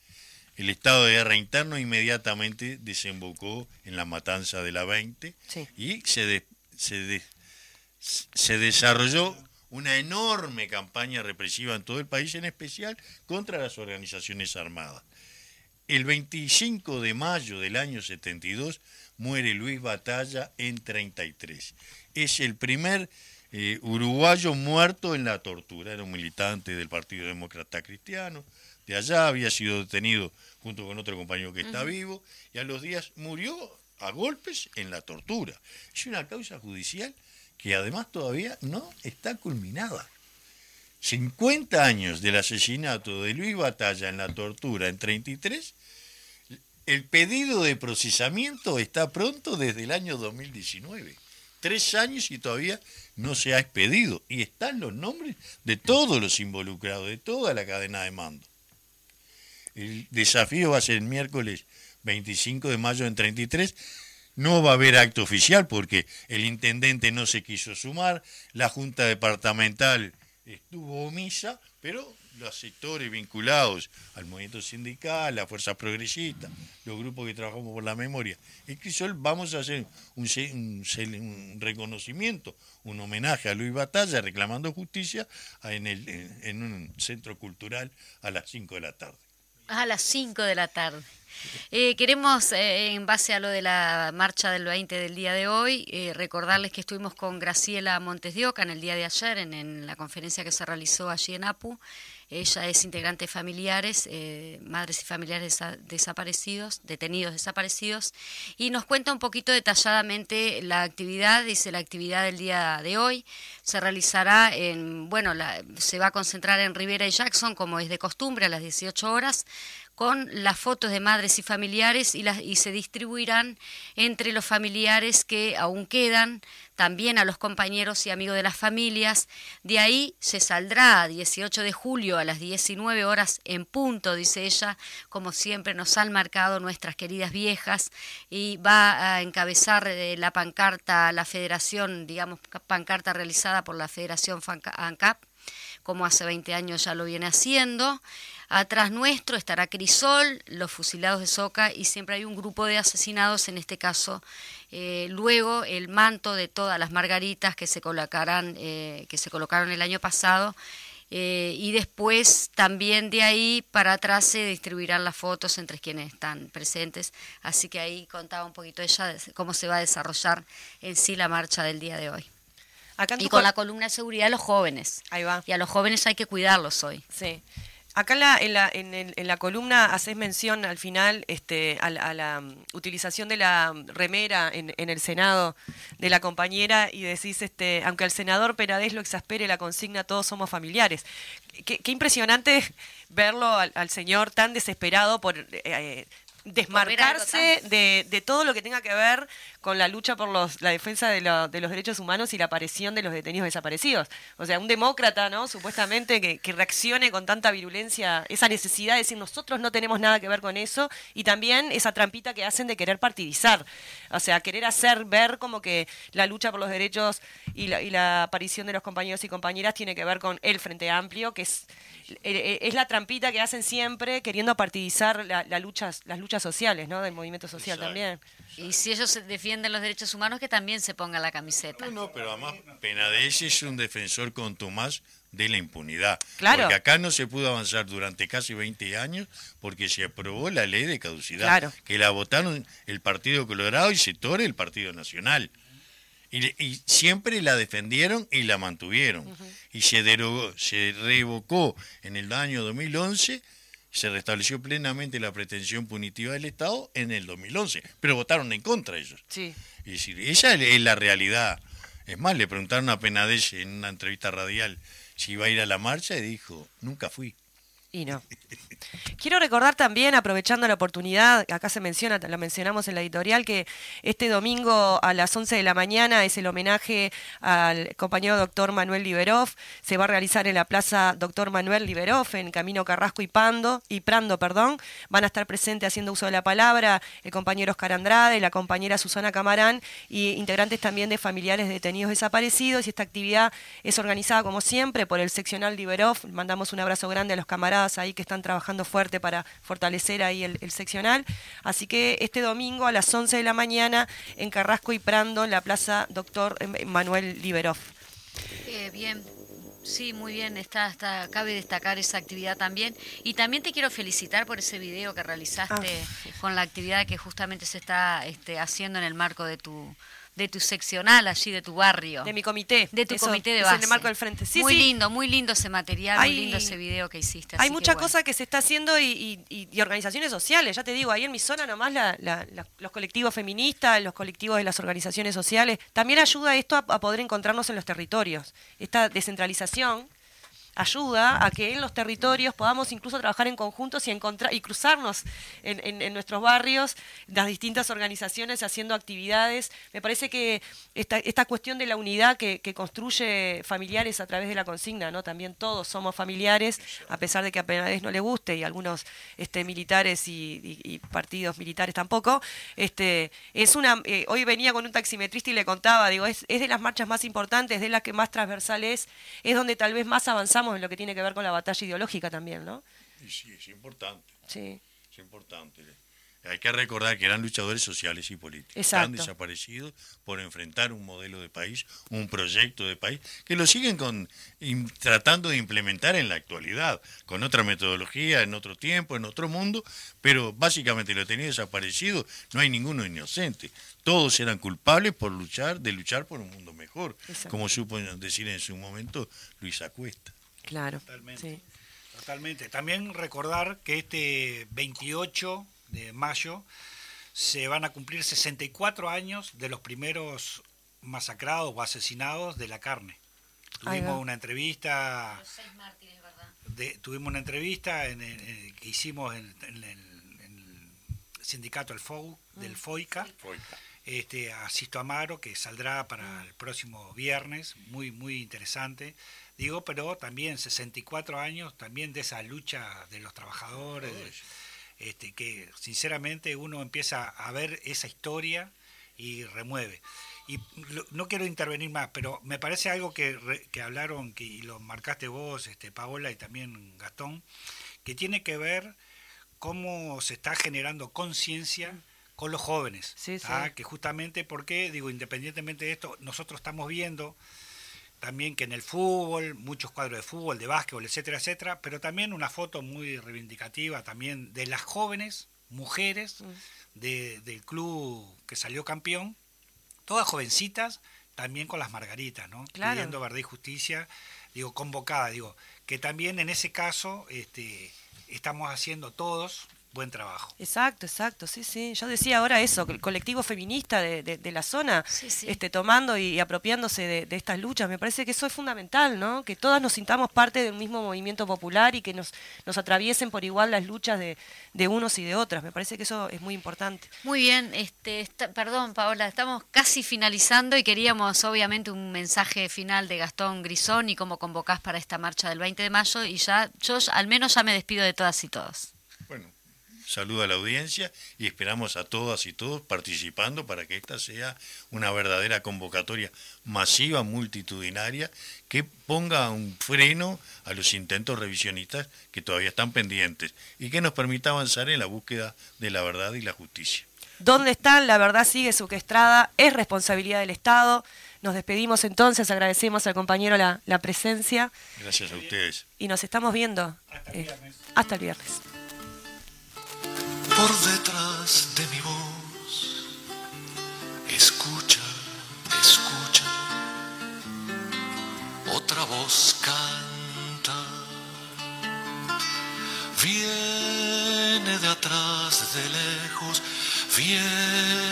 el estado de guerra interno inmediatamente desembocó en la matanza de la 20 y se, se, se desarrolló una enorme campaña represiva en todo el país, en especial contra las organizaciones armadas. El 25 de mayo del año 72 muere Luis Batalla en 33. Es el primer eh, uruguayo muerto en la tortura. Era un militante del Partido Demócrata Cristiano. De allá había sido detenido junto con otro compañero que está vivo y a los días murió a golpes en la tortura. Es una causa judicial que además todavía no está culminada. 50 años del asesinato de Luis Batalla en la tortura en 33, el pedido de procesamiento está pronto desde el año 2019. Tres años y todavía no se ha expedido. Y están los nombres de todos los involucrados, de toda la cadena de mando. El desafío va a ser el miércoles 25 de mayo en 33. No va a haber acto oficial porque el intendente no se quiso sumar, la Junta Departamental estuvo omisa, pero los sectores vinculados al movimiento sindical, la fuerza progresista, los grupos que trabajamos por la memoria, y Crisol vamos a hacer un, reconocimiento, un homenaje a Luis Batalla reclamando justicia en, en un centro cultural a las 5 de la tarde. A las 5 de la tarde. Eh, queremos, eh, en base a lo de la marcha del 20 del día de hoy, eh, recordarles que estuvimos con Graciela Montes de Oca en el día de ayer, en, la conferencia que se realizó allí en APU. Ella es integrante de familiares, madres y familiares desaparecidos, detenidos desaparecidos, y nos cuenta un poquito detalladamente la actividad, dice la actividad del día de hoy. Se realizará en, bueno, se va a concentrar en Rivera y Jackson, como es de costumbre, a las 18 horas con las fotos de madres y familiares y, las, y se distribuirán entre los familiares que aún quedan, también a los compañeros y amigos de las familias. De ahí se saldrá 18 de julio a las 19 horas en punto, dice ella, como siempre nos han marcado nuestras queridas viejas, y va a encabezar eh, la pancarta, la federación, digamos, pancarta realizada por la Federación ANCAP, como hace 20 años ya lo viene haciendo. Atrás nuestro estará Crisol, los fusilados de Soca y siempre hay un grupo de asesinados, en este caso eh, luego el manto de todas las margaritas que se colocarán, eh, que se colocaron el año pasado. Eh, y después también de ahí para atrás se distribuirán las fotos entre quienes están presentes. Así que ahí contaba un poquito ella de cómo se va a desarrollar en sí la marcha del día de hoy. y con la columna de seguridad los jóvenes. Ahí va. Y a los jóvenes hay que cuidarlos hoy. Sí. Acá la, en, la, en, la columna haces mención al final este, a, la, mm, utilización de la remera en, el Senado de la compañera y decís, este, aunque al senador Peradez lo exaspere la consigna, todos somos familiares. Qué, impresionante verlo al, señor tan desesperado por eh, desmarcarse de, de, todo lo que tenga que ver con la lucha por los, la defensa de, los derechos humanos y la aparición de los detenidos desaparecidos. O sea, un demócrata, ¿no? Supuestamente que, reaccione con tanta virulencia, esa necesidad de decir nosotros no tenemos nada que ver con eso y también esa trampita que hacen de querer partidizar. O sea, querer hacer ver como que la lucha por los derechos y la, y la aparición de los compañeros y compañeras tiene que ver con el Frente Amplio, que es, eh, eh, es la trampita que hacen siempre queriendo partidizar la, la luchas, las luchas sociales, ¿no? Del movimiento social también. Y si ellos defienden los derechos humanos, que también se ponga la camiseta. No, no, pero además Penades es un defensor contumaz de la impunidad. Claro. Porque acá no se pudo avanzar durante casi 20 años porque se aprobó la ley de caducidad. Claro. Que la votaron el Partido Colorado y sectores del Partido Nacional. Y, siempre la defendieron y la mantuvieron. Y se derogó, se revocó en el año 2011 se restableció plenamente la pretensión punitiva del Estado en el 2011, pero votaron en contra ellos. Sí. Y decir, esa es la realidad. Es más, le preguntaron a Penades en una entrevista radial si iba a ir a la marcha y dijo, nunca fui. Quiero recordar también, aprovechando la oportunidad, acá se menciona, lo mencionamos en la editorial, que este domingo a las 11 de la mañana es el homenaje al compañero doctor Manuel Liberov. Se va a realizar en la plaza doctor Manuel Liberov, en Camino Carrasco y Pando, y Prando, perdón. Van a estar presentes haciendo uso de la palabra el compañero Oscar Andrade, la compañera Susana Camarán y integrantes también de familiares detenidos desaparecidos. Y esta actividad es organizada, como siempre, por el seccional Liberov. Mandamos un abrazo grande a los camaradas ahí que están trabajando fuerte para fortalecer ahí el, seccional. Así que este domingo a las 11 de la mañana en Carrasco y Prando, en la Plaza Doctor Manuel Liberov. Eh, bien, Sí, muy bien, está, está, cabe destacar esa actividad también. Y también te quiero felicitar por ese video que realizaste ah. con la actividad que justamente se está este, haciendo en el marco de tu, de tu seccional allí, de tu barrio. De mi comité. De tu comité de base. en el marco del frente. Sí, muy lindo, muy lindo ese material, muy lindo ese video que hiciste. Hay mucha cosa que se está haciendo y, organizaciones sociales, ya te digo, ahí en mi zona nomás los colectivos feministas, los colectivos de las organizaciones sociales, también ayuda esto a, poder encontrarnos en los territorios. Esta descentralización ayuda a que en los territorios podamos incluso trabajar en conjuntos y encontrar y cruzarnos en, en, nuestros barrios, las distintas organizaciones haciendo actividades. Me parece que esta, esta cuestión de la unidad que, que, construye familiares a través de la consigna, ¿no? También todos somos familiares, a pesar de que a Penades no le guste y algunos este, militares y, partidos militares tampoco. Este, es una, eh, hoy venía con un taximetrista y le contaba, digo, es, es de las marchas más importantes, de las que más transversal es, es donde tal vez más avanzamos en lo que tiene que ver con la batalla ideológica también, ¿no? sí, es importante. Sí. Es importante. Hay que recordar que eran luchadores sociales y políticos. Están desaparecidos por enfrentar un modelo de país, un proyecto de país, que lo siguen con, tratando de implementar en la actualidad, con otra metodología, en otro tiempo, en otro mundo, pero básicamente lo tenía desaparecido, no hay ninguno inocente. Todos eran culpables por luchar, de luchar por un mundo mejor, como supo decir en su momento Luisa Cuesta. Claro. Totalmente. Totalmente. También recordar que este 28 de mayo se van a cumplir 64 años de los primeros masacrados o asesinados de la carne. Tuvimos una entrevista. Los seis mártires, ¿verdad? De, tuvimos una entrevista en, que hicimos en, el sindicato del, FOU, del mm. FOICA. Este, a Sisto Amaro, que saldrá para el próximo viernes, muy, muy interesante. Digo, pero también 64 años también de esa lucha de los trabajadores, este, que sinceramente uno empieza a ver esa historia y remueve. Y no quiero intervenir más, pero me parece algo que, que hablaron, que, y lo marcaste vos, este, Paola, y también Gastón, que tiene que ver cómo se está generando conciencia con los jóvenes. ¿ah? Que justamente porque, digo, independientemente de esto, nosotros estamos viendo también que en el fútbol, muchos cuadros de fútbol, de básquetbol, etcétera, etcétera, pero también una foto muy reivindicativa también de las jóvenes mujeres mm. del club que salió campeón, todas jovencitas, también con las margaritas, ¿no? Pidiendo verdad y justicia, digo, convocada, digo, que también en ese caso este, estamos haciendo todos, buen trabajo. Exacto, exacto, sí, sí. Yo decía ahora eso, que el colectivo feminista de, la zona, este, tomando y apropiándose de, estas luchas, me parece que eso es fundamental, ¿no? Que todas nos sintamos parte del mismo movimiento popular y que nos, nos atraviesen por igual las luchas de, unos y de otras. Me parece que eso es muy importante. Muy bien, este, perdón Paola, estamos casi finalizando y queríamos obviamente un mensaje final de Gastón Grisón y cómo convocás para esta marcha del 20 de mayo y ya, yo al menos ya me despido de todas y todos. Saludo a la audiencia y esperamos a todas y todos participando para que esta sea una verdadera convocatoria masiva, multitudinaria, que ponga un freno a los intentos revisionistas que todavía están pendientes y que nos permita avanzar en la búsqueda de la verdad y la justicia. ¿Dónde están? La verdad sigue secuestrada, es responsabilidad del Estado. Nos despedimos entonces, agradecemos al compañero la, presencia. Gracias a ustedes. Y nos estamos viendo hasta el viernes. hasta el viernes por detrás de mi voz. Escucha, escucha, otra voz canta. Viene de atrás, de lejos, viene